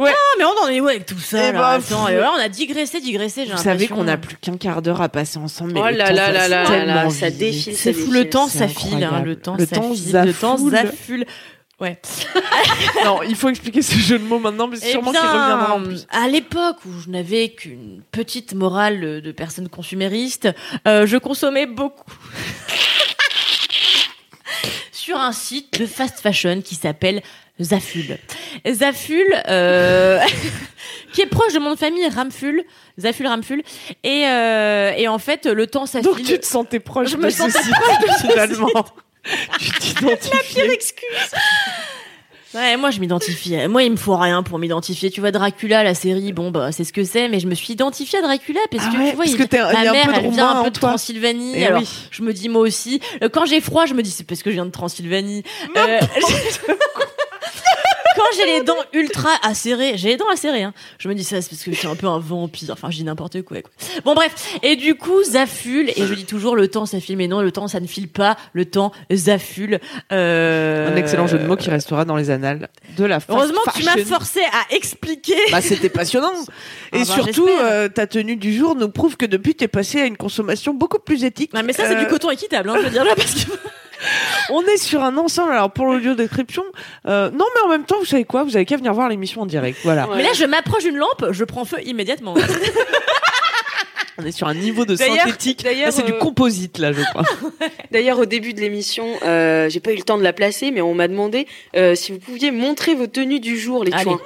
Ouais. Ah, mais on en est où avec tout ça Eh là ben, Attends, pff. et là, on a digressé, digressé. j'ai Vous savez qu'on a plus qu'un quart d'heure à passer ensemble. Mais Oh le là temps là là là là ça défile. C'est ça fou, le temps c'est ça file, hein, le temps Le ça temps file, le temps zaffule. Ouais. non, il faut expliquer ce jeu de mots maintenant, mais Eh sûrement qu'il reviendra en plus. À l'époque où je n'avais qu'une petite morale de personne consumériste, euh, je consommais beaucoup sur un site de fast fashion qui s'appelle Zaful. Zaful, euh, qui est proche de mon famille, Ramful. Zaful Ramful. Et, euh, et en fait, le temps s'affile. Donc tu te sentais proche Je de me sentais proche de finalement. tu t'identifiais. excuse. Ouais, moi je m'identifie. Moi, il me faut rien pour m'identifier. Tu vois, Dracula, la série, bon, bah, c'est ce que c'est, mais je me suis identifiée à Dracula parce Ah que ouais, tu vois, il- que ma a un mère, peu de elle vient un peu de. Transylvanie. Eh alors, oui. je me dis moi aussi. Quand j'ai froid, je me dis c'est parce que je viens de Transylvanie. Euh, Quand j'ai les dents ultra acérées, j'ai les dents acérées, hein. Je me dis ça, c'est parce que je suis un peu un vampire. Enfin, je dis n'importe quoi, quoi. Bon, bref. Et du coup, Zafule, et je dis toujours le temps, ça file, mais non, le temps, ça ne file pas. Le temps, Zafule. Euh... Un excellent jeu de mots qui restera dans les annales de la fast Heureusement que tu m'as forcé à expliquer. Bah, c'était passionnant. Et Ah bah, surtout, euh, ta tenue du jour nous prouve que depuis, t'es passé à une consommation beaucoup plus éthique. Non, mais ça, c'est Euh, du coton équitable, hein, je veux dire là, parce que. On est sur un ensemble. Alors, pour l'audio description, euh, non, mais en même temps, vous savez quoi? Vous avez qu'à venir voir l'émission en direct. Voilà. Ouais. Mais là, je m'approche d'une lampe, je prends feu immédiatement. On est sur un niveau de synthétique. d'ailleurs, Là, c'est du euh, composite, là, je crois. D'ailleurs, au début de l'émission, euh, j'ai pas eu le temps de la placer, mais on m'a demandé euh, si vous pouviez montrer vos tenues du jour, les chouins.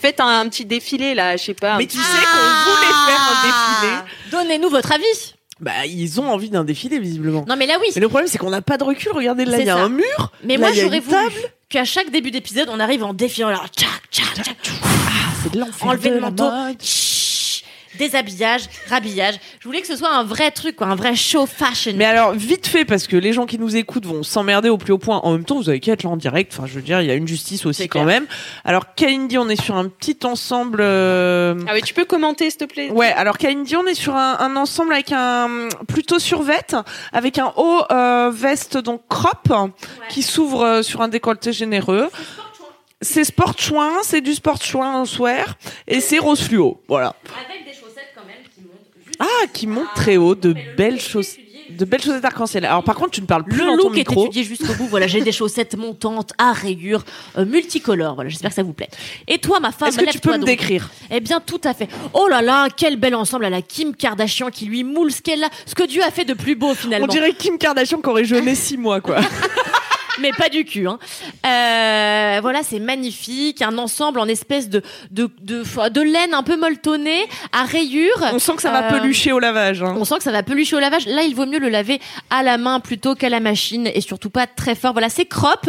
Faites un, un petit défilé là, je sais pas. Mais petit- tu sais qu'on voulait faire un défilé. Donnez-nous votre avis. Bah, ils ont envie d'un défilé, visiblement. Non, mais là, oui. Mais le problème, c'est qu'on n'a pas de recul. Regardez, là, il y a ça. un mur. Mais Là, moi, j'aurais voulu qu'à chaque début d'épisode, on arrive en défiant. Alors, tchac, tchac, tchac, C'est de l'enfer. enlever de le manteau, mode. Déshabillage, rhabillage. Je voulais que ce soit un vrai truc, quoi, un vrai show fashion. Mais alors, vite fait, parce que les gens qui nous écoutent vont s'emmerder au plus haut point. En même temps, vous avez qu'à être là en direct. Enfin, je veux dire, il y a une justice aussi quand clair. même. Alors, Kalindi, on est sur un petit ensemble. euh, Ah oui, tu peux commenter, s'il te plaît? Ouais, alors Kalindi, on est sur un, un ensemble avec un plutôt survêt, avec un haut euh, veste donc crop qui s'ouvre euh, sur un décolleté généreux. C'est sport chouin, c'est du sport chouin en swear et c'est rose fluo. Voilà. Avec des chaussettes quand même qui montent juste. Ah, qui monte très haut, de belles chaussettes. De belles chaussettes arc-en-ciel. Alors par contre, tu ne parles plus Le dans ton look est micro. étudié jusqu'au bout. Voilà, j'ai des chaussettes montantes à rayures, euh, multicolores. Voilà, j'espère que ça vous plaît. Et toi, ma femme, Est-ce que tu peux me donc. décrire? Eh bien, tout à fait. Oh là là, quel bel ensemble à la Kim Kardashian qui lui moule ce qu'elle a, ce que Dieu a fait de plus beau finalement. On dirait Kim Kardashian qui aurait jeûné six mois, quoi. mais pas du cul. Hein. Euh, voilà, c'est magnifique, un ensemble en espèce de de, de de laine un peu molletonnée à rayures. On sent que ça va Euh, pelucher au lavage. hein. On sent que ça va pelucher au lavage. Là, il vaut mieux le laver à la main plutôt qu'à la machine et surtout pas très fort. Voilà, c'est crop.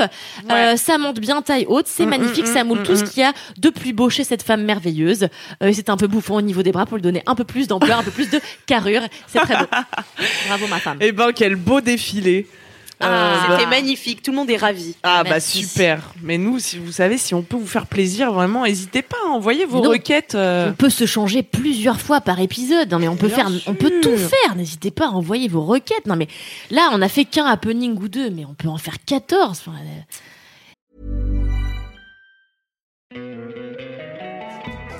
Euh, ça monte bien taille haute. C'est Mm, magnifique. mm, ça mm, moule tout ce qu'il y a de plus beau chez cette femme merveilleuse. Euh, c'est un peu bouffon au niveau des bras pour lui donner un peu plus d'ampleur, un peu plus de carrure. C'est très beau. Bravo, ma femme. Eh ben, quel beau défilé. Ah, Euh, C'était bah- magnifique, tout le monde est ravi. Ah bah super. Mais nous, si vous savez, si on peut vous faire plaisir, vraiment, n'hésitez pas à envoyer vos requêtes. euh, On peut se changer plusieurs fois par épisode. Non mais on peut Bien faire, on peut tout faire. N'hésitez pas à envoyer vos requêtes. Non mais là, on a fait qu'un happening ou deux, mais on peut en faire 14. Enfin, euh,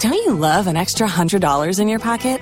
Don't you love an extra $100 in your pocket?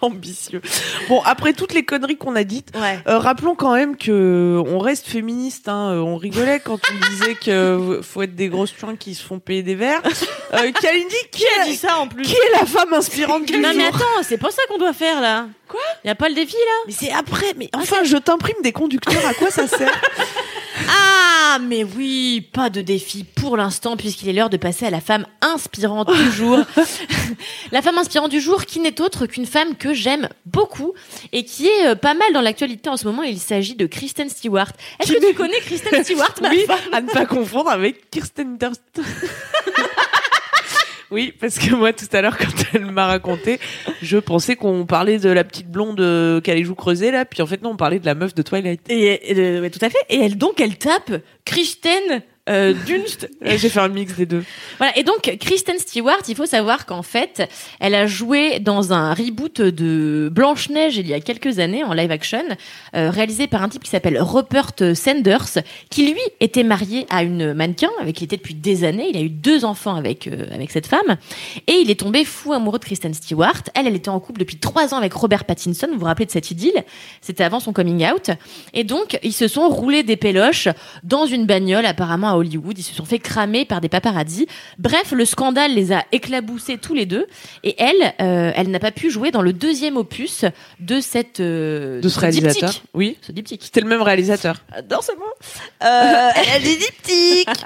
ambitieux. Bon, après toutes les conneries qu'on a dites, ouais. euh, rappelons quand même que on reste féministe. Hein. Euh, On rigolait quand on disait que faut être des grosses chouins qui se font payer des verres. Euh, Kalindi, qui, Qui a est, dit ça en plus qui est la femme inspirante du Non mais jour attends, c'est pas ça qu'on doit faire là. Quoi? Y a pas le défi là? Mais c'est après. Mais enfin, je t'imprime des conducteurs. À quoi ça sert? Ah mais oui, pas de défi pour l'instant puisqu'il est l'heure de passer à la femme inspirante du jour. la femme inspirante du jour qui n'est autre qu'une femme que j'aime beaucoup et qui est euh, pas mal dans l'actualité en ce moment. Il s'agit de Kristen Stewart. Est-ce que tu connais Kristen Stewart ma Oui, femme à ne pas confondre avec Kirsten Dunst. Oui, parce que moi, tout à l'heure, quand elle m'a raconté, je pensais qu'on parlait de la petite blonde euh, qui a les joues creusées, là, puis en fait, non, on parlait de la meuf de Twilight. Et, et, euh, ouais, tout à fait. Et elle donc elle tape Kristen euh, Dunst. Euh, J'ai fait un mix des deux. Voilà. Et donc, Kristen Stewart, il faut savoir qu'en fait, elle a joué dans un reboot de Blanche-Neige il y a quelques années en live action, euh, réalisé par un type qui s'appelle Rupert Sanders, qui lui était marié à une mannequin avec qui il était depuis des années. Il a eu deux enfants avec, euh, avec cette femme. Et il est tombé fou amoureux de Kristen Stewart. Elle, elle était en couple depuis trois ans avec Robert Pattinson. Vous vous rappelez de cette idylle? C'était avant son coming out. Et donc, ils se sont roulés des péloches dans une bagnole, apparemment à Hollywood. Ils se sont fait cramer par des paparazzis. Bref, le scandale les a éclaboussés tous les deux. Et elle, euh, elle n'a pas pu jouer dans le deuxième opus de cette euh, De ce réalisateur. Oui. Ce diptyque. C'était le même réalisateur. J'adore ce mot. Euh, elle a des diptyques.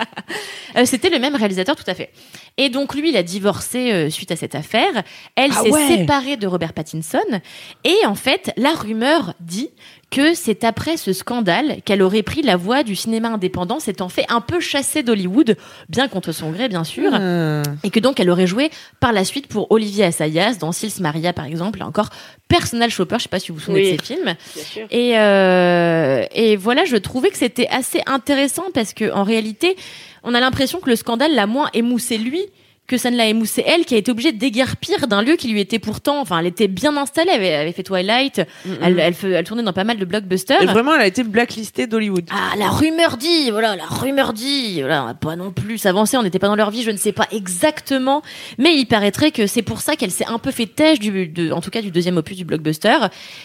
Euh, C'était le même réalisateur, tout à fait. Et donc lui, il a divorcé euh, suite à cette affaire. Elle Ah s'est ouais. séparée de Robert Pattinson. Et en fait, la rumeur dit que c'est après ce scandale qu'elle aurait pris la voie du cinéma indépendant, s'étant fait un peu chasser d'Hollywood, bien contre son gré, bien sûr. Ah. Et que donc elle aurait joué par la suite pour Olivier Assayas dans Sils Maria par exemple, et encore Personal Shopper, je sais pas si vous vous souvenez Oui. de ces films. Bien sûr. Et, euh, et voilà, je trouvais que c'était assez intéressant parce que en réalité, on a l'impression que le scandale l'a moins émoussé lui que ça ne l'a émoussé elle, qui a été obligée de déguerpir d'un lieu qui lui était pourtant, enfin, elle était bien installée, elle avait, elle avait fait Twilight, elle, elle, fe- elle tournait dans pas mal de blockbusters. Et vraiment, elle a été blacklistée d'Hollywood. Ah, la rumeur dit, voilà, la rumeur dit, voilà, on va pas non plus s'avancer, on n'était pas dans leur vie, je ne sais pas exactement, mais il paraîtrait que c'est pour ça qu'elle s'est un peu fait têche du, de, en tout cas du deuxième opus du blockbuster,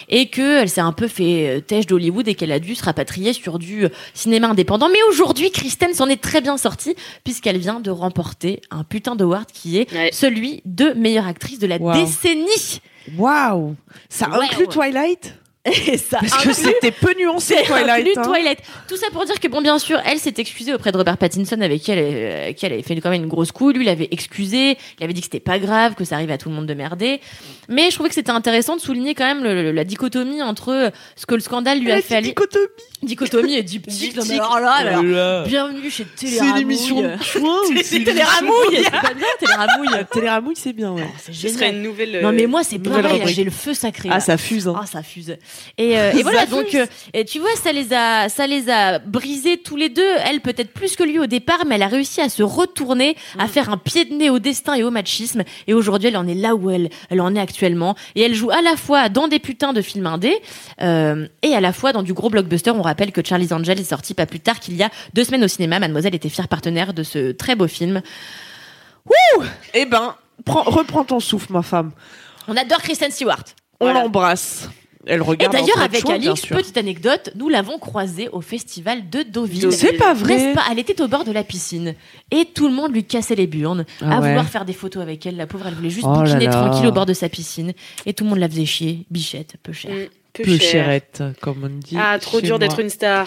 et que elle s'est un peu fait euh, têche d'Hollywood et qu'elle a dû se rapatrier sur du euh, cinéma indépendant. Mais aujourd'hui, Kristen s'en est très bien sortie puisqu'elle vient de remporter un putain qui est Ouais. celui de meilleure actrice de la Wow. décennie. Waouh Ça Ouais, inclut ouais. Twilight? Et ça Parce que c'était peu nuancé C'est Twilight. hein. Twilight. Tout ça pour dire que bon, bien sûr, elle s'est excusée auprès de Robert Pattinson avec qui elle, euh, qui elle avait fait quand même une grosse couille. Lui, il avait excusé, il avait dit que c'était pas grave, que ça arrive à tout le monde de merder. Mais je trouvais que c'était intéressant de souligner quand même le- le- la dichotomie entre ce que le scandale lui Elle a fait lui. dichotomie. Dichotomie et diptyque. Non, mais alors là, alors, Là. bienvenue chez C'est Téléramouille. l'émission de chouin ou C'est c'est Téléramouille. C'est pas bien, Téléramouille. Téléramouille, c'est bien, ouais. C'est Ce serait une nouvelle. euh, Non mais moi c'est pareil, j'ai le feu sacré. Ah, là. ça fuse. Hein. Ah, ça fuse. Et, euh, et voilà, donc, euh, et tu vois, ça les a, ça les a brisés tous les deux. Elle peut-être plus que lui au départ, mais elle a réussi à se retourner, à faire un pied de nez au destin et au machisme. Et aujourd'hui, elle en est là où elle, elle en est actuellement. Et elle joue à la fois dans des putains de films indés euh, et à la fois dans du gros blockbuster. On rappelle que Charlie's Angel est sorti pas plus tard qu'il y a deux semaines au cinéma. Mademoiselle était fière partenaire de ce très beau film. Eh ben, prends- reprends ton souffle, ma femme. On adore Kristen Stewart. On Voilà. Elle Et regarde. d'ailleurs, Entre avec Alix, petite anecdote, nous l'avons croisée au festival de Deauville. C'est pas vrai. Pas? Elle était au bord de la piscine et tout le monde lui cassait les burnes Ah à ouais. vouloir faire des photos avec elle. La pauvre, elle voulait juste Oh bouquiner tranquille au bord de sa piscine et tout le monde la faisait chier. Bichette, peu cher. mm, peu Peu cher. chérette, comme on dit. Ah, trop dur d'être une star.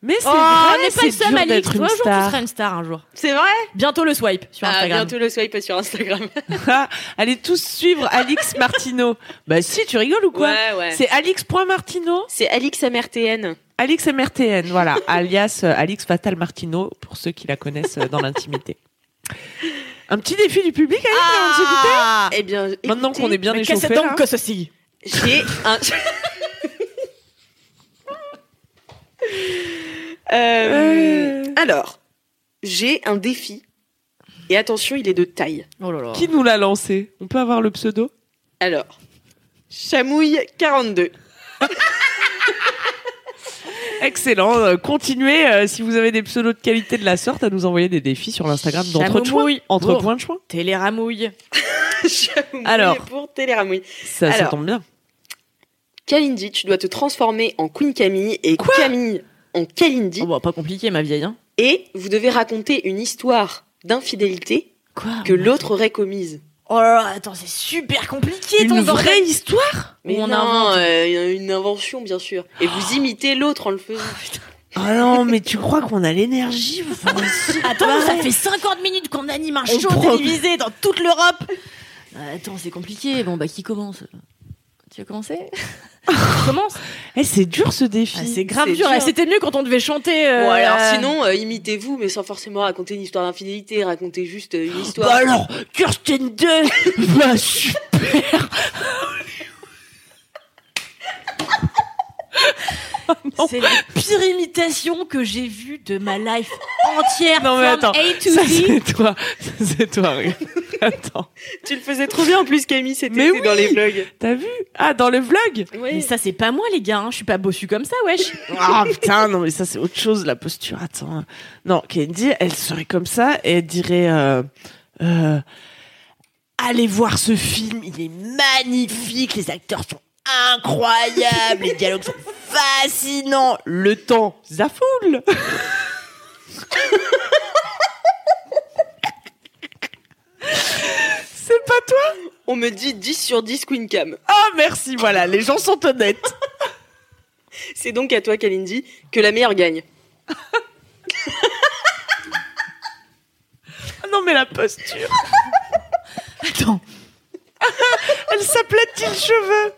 Mais c'est Oh, vrai, on n'est pas le seul, Alix. d'être Toi, une un jour, tu star. seras une star un jour. C'est vrai? Bientôt le swipe sur Ah, Instagram. bientôt le swipe sur Instagram. Ah, Allez tous suivre Alix Martino. bah si, tu rigoles ou quoi? Ouais, ouais. C'est Alix.martino C'est Alix MRTN. Alix MRTN, voilà, alias euh, Alix Fatal Martino, pour ceux qui la connaissent euh, dans l'intimité. Un petit défi du public, Alix, avant de se quitter? Ah Eh bien, Maintenant qu'on est bien échauffé, qu'est-ce donc que ceci? J'ai un. Euh, Alors, j'ai un défi. Et attention, il est de taille. Oh là là. qui nous l'a lancé? On peut avoir le pseudo? Alors, Chamouille 42. Excellent. euh, Continuez, euh, si vous avez des pseudos de qualité de la sorte, à nous envoyer des défis sur l'Instagram d'entre. Entre points de choix. Téléramouille. Chamouille Alors. pour Téléramouille. Ça, ça Alors. tombe bien. Kalindi, tu dois te transformer en Queen Camille et Camille en Kalindi. Oh bah pas compliqué ma vieille. Hein. Et vous devez raconter une histoire d'infidélité que l'autre aurait commise. Oh là là, attends, c'est super compliqué ton Une bordel. vraie histoire Mais on non, invente. euh, une invention bien sûr. Et vous imitez l'autre en le faisant. Ah non, mais tu crois qu'on a l'énergie Attends, ça fait 50 minutes qu'on anime un show prend- télévisé dans toute l'Europe. Euh, Attends, c'est compliqué. Bon, bah, qui commence? Tu veux commencer? Tu commences? Eh, c'est dur ce défi. Ah, C'est grave dur. dur. C'était mieux quand on devait chanter. euh, Bon alors sinon, euh, imitez-vous, mais sans forcément raconter une histoire d'infidélité, racontez juste euh, une histoire. Bah alors, Kirsten Dunst Bah super C'est la pire imitation que j'ai vue de ma life entière, Non, mais attends. A to Ça, c'est toi. Ça, c'est toi. regarde. Attends. Tu le faisais trop bien en plus, Camille, c'était c'était dans oui. les vlogs. T'as vu Ah, dans le vlog Mais ça, c'est pas moi, les gars. hein. Je suis pas bossu comme ça, wesh. Ah putain, non mais ça c'est autre chose la posture. Attends. Non, Candy, elle serait comme ça et elle dirait euh, euh, allez voir ce film, il est magnifique, les acteurs sont incroyables, les dialogues sont fascinants, le temps zafoule. C'est pas toi? On me dit 10 sur 10 Queen Cam. Ah merci, voilà, les gens sont honnêtes. C'est donc à toi, Kalindi, que la meilleure gagne. Ah non mais la posture, Attends. elle s'aplatit le cheveu.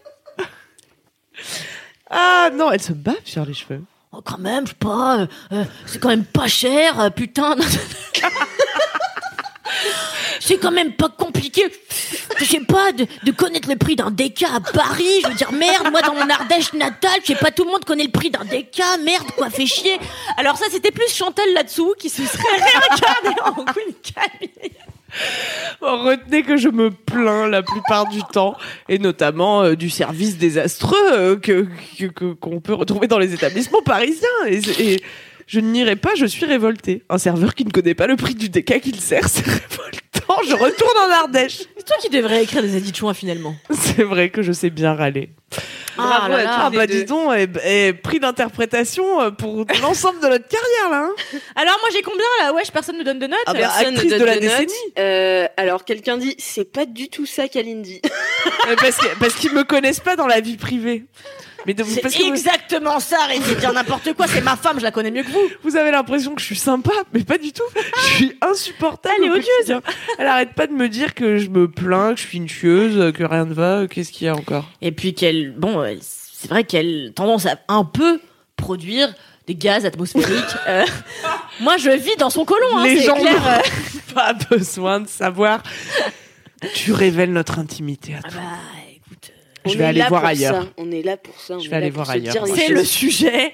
Ah non, elle se bave sur les cheveux. Oh, quand même, je sais pas. euh, euh, c'est quand même pas cher, euh, putain. C'est quand même pas compliqué. Je sais pas, de, de connaître le prix d'un DK à Paris. Je veux dire, merde, moi dans mon Ardèche natale, je sais pas, tout le monde connaît le prix d'un DK. Merde, quoi, fait chier. Alors ça, c'était plus Chantal là-dessous qui se serait réincarnée en Queen Camille. Bon, retenez que je me plains la plupart du temps, et notamment euh, du service désastreux euh, que qu'on peut retrouver dans les établissements parisiens. Et, et je n'irai pas, je suis révoltée. Un serveur qui ne connaît pas le prix du déca qu'il sert, c'est révoltant. Je retourne en Ardèche. C'est toi qui devrais écrire des chouins finalement. C'est vrai que je sais bien râler. Bravo là à là. Ah bah dis donc, et, et prix d'interprétation euh, pour l'ensemble de notre carrière là. hein. Alors moi j'ai combien là? Wesh, personne me donne de notes. Ah bah, Personne actrice ne de la donne notes. décennie. Euh, alors, quelqu'un dit, c'est pas du tout ça, Kalindi. Euh, parce que- parce qu'ils me connaissent pas dans la vie privée. Mais de, parce C'est que vous- exactement ça, arrêtez de dire n'importe quoi, c'est ma femme, je la connais mieux que vous. Vous avez l'impression que je suis sympa, mais pas du tout. Je suis insupportable. Elle est au odieuse. quotidien. Elle arrête pas de me dire que je me plains, que je suis une tueuse, que rien ne va. Qu'est-ce qu'il y a encore? Et puis qu'elle, bon, elle- c'est vrai qu'elle a tendance à un peu produire des gaz atmosphériques. Euh, moi, je vis dans son colon, hein, Les c'est gens clair. n'ont euh. pas besoin de savoir. Tu révèles notre intimité à Ah toi. bah, Je On vais est aller là voir pour ailleurs. ça. On est là pour ça. on Je vais aller voir ailleurs. c'est le sujet.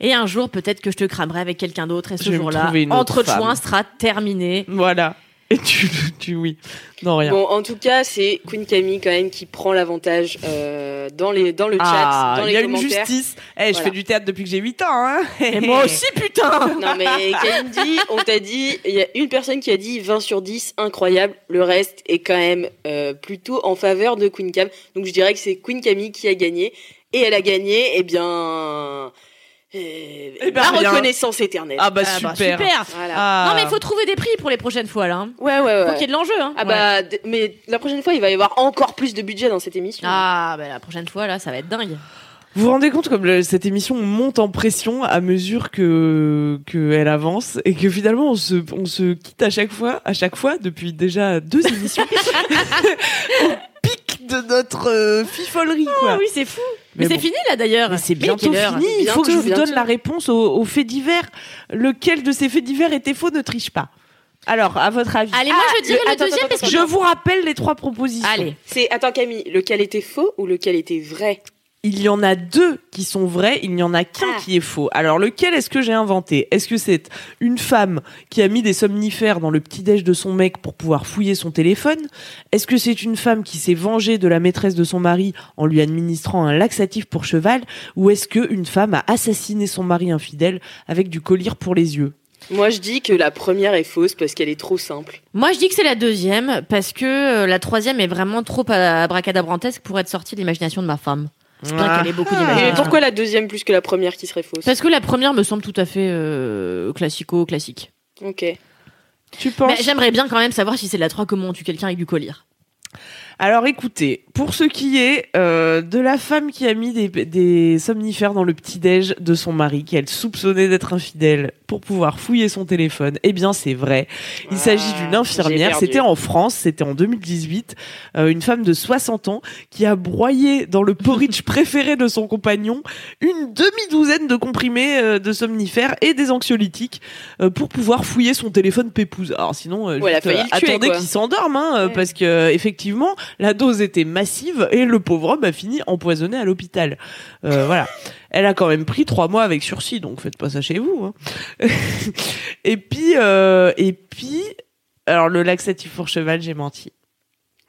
Et un jour, peut-être que je te cramerai avec quelqu'un d'autre, et ce jour-là, entre joints sera terminé. Voilà. Et tu, tu oui. Non, rien. Bon, en tout cas, c'est Queen Camille quand même qui prend l'avantage euh, dans les dans le chat, ah, dans il les y a une justice. Eh, je Voilà. fais du théâtre depuis que j'ai 8 ans, hein. Et moi aussi, putain Non mais Kalindi, on t'a dit, il y a une personne qui a dit 20 sur 10, incroyable. Le reste est quand même euh, plutôt en faveur de Queen Cam. Donc je dirais que c'est Queen Camille qui a gagné. Et elle a gagné, eh bien, Eh ben, la rien. reconnaissance éternelle. Ah bah Ah bah, super. super Voilà. Ah. Non mais il faut trouver des prix pour les prochaines fois là. hein. Ouais, ouais, ouais. Faut qu'il y ait de l'enjeu. Hein. Ah bah, mais la prochaine fois, il va y avoir encore plus de budget dans cette émission. Ah bah la prochaine fois là, ça va être dingue. Vous vous rendez compte comme le- cette émission monte en pression à mesure que qu'elle avance et que finalement on se on se quitte à chaque fois à chaque fois depuis déjà deux émissions au pic de notre euh, fifolerie quoi. Ah oui, c'est fou. Mais, Mais c'est bon. fini là d'ailleurs. Mais c'est bientôt fini. Il faut que je Bientôt, vous donne la réponse aux, aux faits divers. Lequel de ces faits divers était faux Ne triche pas. Alors, à votre avis Allez, moi je dirais le- le, attends, deuxième attends, parce que Je vous rappelle les trois propositions. Allez. C'est, attends Camille, lequel était faux ou lequel était vrai? Il y en a deux qui sont vrais, il n'y en a qu'un Ah. qui est faux. Alors lequel est-ce que j'ai inventé? Est-ce que c'est une femme qui a mis des somnifères dans le petit-déj de son mec pour pouvoir fouiller son téléphone? Est-ce que c'est une femme qui s'est vengée de la maîtresse de son mari en lui administrant un laxatif pour cheval? Ou est-ce que une femme a assassiné son mari infidèle avec du collier pour les yeux? Moi, je dis que la première est fausse parce qu'elle est trop simple. Moi je dis que c'est la deuxième parce que euh, la troisième est vraiment trop abracadabrantesque pour être sortie de l'imagination de ma femme. C'est vrai qu'elle est beaucoup Et d'imagination. pourquoi la deuxième plus que la première qui serait fausse? Parce que la première me semble tout à fait euh, classico classique. Ok. Tu penses? Mais j'aimerais bien quand même savoir si c'est la 3 comment on tue quelqu'un avec du collier. Alors écoutez, pour ce qui est euh, de la femme qui a mis des, des somnifères dans le petit-déj de son mari, qu'elle soupçonnait d'être infidèle pour pouvoir fouiller son téléphone, eh bien c'est vrai. Il Ah, s'agit d'une infirmière, c'était en France, c'était en 2018, euh, une femme de 60 ans qui a broyé dans le porridge préféré de son compagnon une demi-douzaine de comprimés euh, de somnifères et des anxiolytiques euh, pour pouvoir fouiller son téléphone pépouze. Alors sinon, Ouais, juste, tuer, attendez qu'il s'endorme, hein, Ouais. parce que effectivement, la dose était massive et le pauvre homme a fini empoisonné à l'hôpital. Voilà. Elle a quand même pris trois mois avec sursis, donc faites pas ça chez vous. Hein. et puis, euh, et puis, alors le laxatif pour cheval, j'ai menti.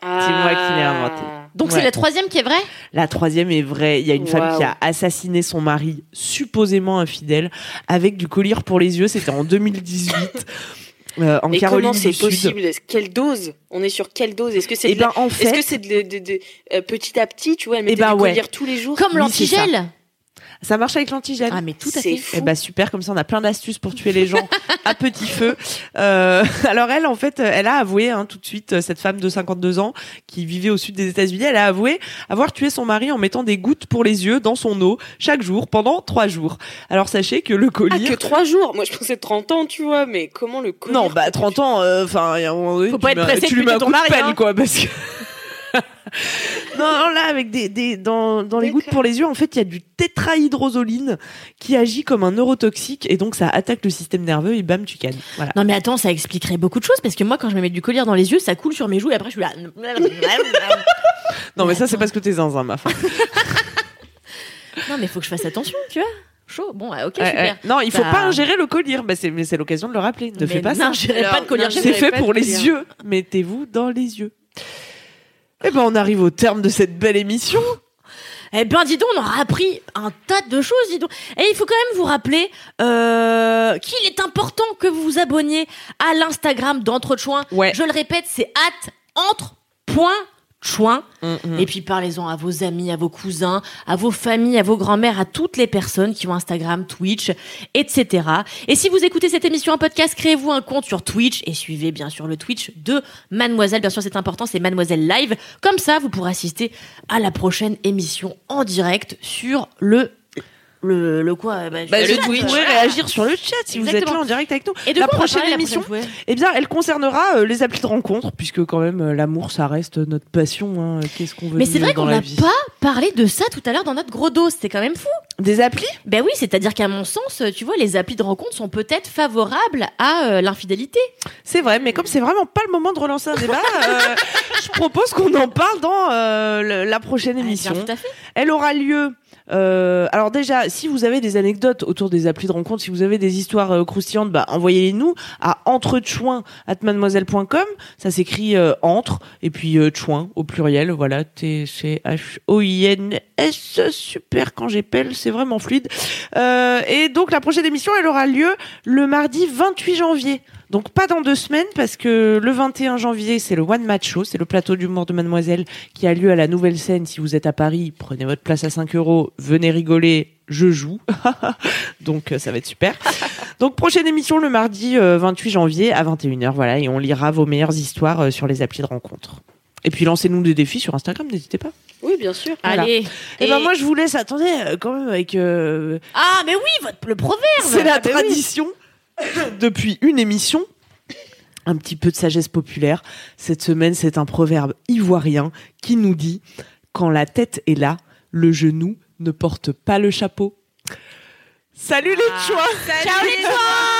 C'est moi qui l'ai inventé. Donc Ouais. c'est la troisième qui est vraie? La troisième est vraie. Il y a une femme qui a assassiné son mari, supposément infidèle, avec du collier pour les yeux. C'était en 2018. euh, en Mais Caroline comment c'est possible? Quelle dose? On est sur quelle dose? Est-ce que c'est Eh de la- ben, en Est-ce fait, que c'est de, de- de- euh, petit à petit, tu vois, elle mettait ben, du ouais. tous les jours? Comme Oui, l'antigel ça marche avec l'antigel. Ah mais tout à C'est fait. fou. Eh ben super, comme ça on a plein d'astuces pour tuer les gens à petit feu. Euh, alors elle, en fait, elle a avoué hein, tout de suite, euh, cette femme de 52 ans qui vivait au sud des États-Unis, elle a avoué avoir tué son mari en mettant des gouttes pour les yeux dans son eau chaque jour pendant trois jours. Alors sachez que le Ah, collier... que 3 jours Moi, je pensais 30 ans, tu vois, mais comment le collier non, bah 30 ans, euh, enfin, il y a un moment donné, Faut tu pas être mets- pressé tu de lui mets un ton coup de mari, pelle, hein. quoi, parce que... non, non, là, avec des, des dans, dans les gouttes pour les yeux, en fait, il y a du tétrahydrozoline qui agit comme un neurotoxique et donc ça attaque le système nerveux et bam, tu cannes. Voilà. Non mais attends, ça expliquerait beaucoup de choses parce que moi quand je me mets du collier dans les yeux, ça coule sur mes joues et après je suis là. Non, mais ça, c'est parce que t'es zinzin, ma femme. non mais faut que je fasse attention, tu vois. Chaud. Bon, ok, super. Non, il faut Bah. pas ingérer le collier. Bah, c'est, mais c'est l'occasion de le rappeler. Ne Mais fais pas ça. n'ingérez Alors, pas de collier. non. C'est fait pour le les yeux. Mettez-vous dans les yeux. Eh ben, on arrive au terme de cette belle émission. Eh ben, dis donc, on aura appris un tas de choses, dis donc. Et il faut quand même vous rappeler euh, qu'il est important que vous vous abonniez à l'Instagram d'Entre Chouin. Ouais. Je le répète, c'est at entre.chouin. Mm, Et puis parlez-en à vos amis, à vos cousins, à vos familles, à vos grands-mères, à toutes les personnes qui ont Instagram, Twitch, etc. Et si vous écoutez cette émission en podcast, créez-vous un compte sur Twitch et suivez bien sûr le Twitch de Mademoiselle. Bien sûr, c'est important, c'est Mademoiselle Live. Comme ça, vous pourrez assister à la prochaine émission en direct sur le le, le quoi bah, Bah, le. Twitch. Vous pourrez réagir sur le chat si vous êtes là en direct avec nous. Et de la quoi prochaine parler la émission, prochaine fois eh bien, elle concernera euh, les applis de rencontre, puisque quand même euh, l'amour, ça reste notre passion. hein. Qu'est-ce qu'on veut Mais c'est vrai qu'on n'a pas parlé de ça tout à l'heure dans notre gros dos. C'était quand même fou. Des applis? Ben oui, c'est-à-dire qu'à mon sens, tu vois, les applis de rencontre sont peut-être favorables à euh, l'infidélité. C'est vrai, mais comme c'est vraiment pas le moment de relancer un débat, euh, je propose qu'on en parle dans euh, la prochaine émission. Ah, bien, tout à fait. Elle aura lieu. Euh, alors déjà, si vous avez des anecdotes autour des applis de rencontre, si vous avez des histoires euh, croustillantes, bah, envoyez-les nous à entrechouin@mademoiselle.com. Ça s'écrit euh, entre et puis euh, chouin au pluriel. Voilà, T C H O I N S. Super quand j'épelle, c'est vraiment fluide. Et donc la prochaine émission, elle aura lieu le mardi 28 janvier. Donc pas dans deux semaines parce que le 21 janvier c'est le One Match Show, c'est le plateau d'humour de Mademoiselle qui a lieu à la Nouvelle Scène. Si vous êtes à Paris, prenez votre place à 5 euros, venez rigoler, je joue. Donc euh, ça va être super. Donc prochaine émission le mardi euh, 28 janvier à 21h, voilà, et on lira vos meilleures histoires euh, sur les applis de rencontre. Et puis lancez-nous des défis sur Instagram, n'hésitez pas. Oui, bien sûr. Voilà. Allez. Et, ben moi je vous laisse, attendez, euh, quand même avec... euh, Ah, mais oui, votre, le proverbe. C'est la Ah, ben oui. depuis une émission. Un petit peu de sagesse populaire. Cette semaine, c'est un proverbe ivoirien qui nous dit Quand la tête est là, le genou ne porte pas le chapeau. Salut les choix Ciao les choix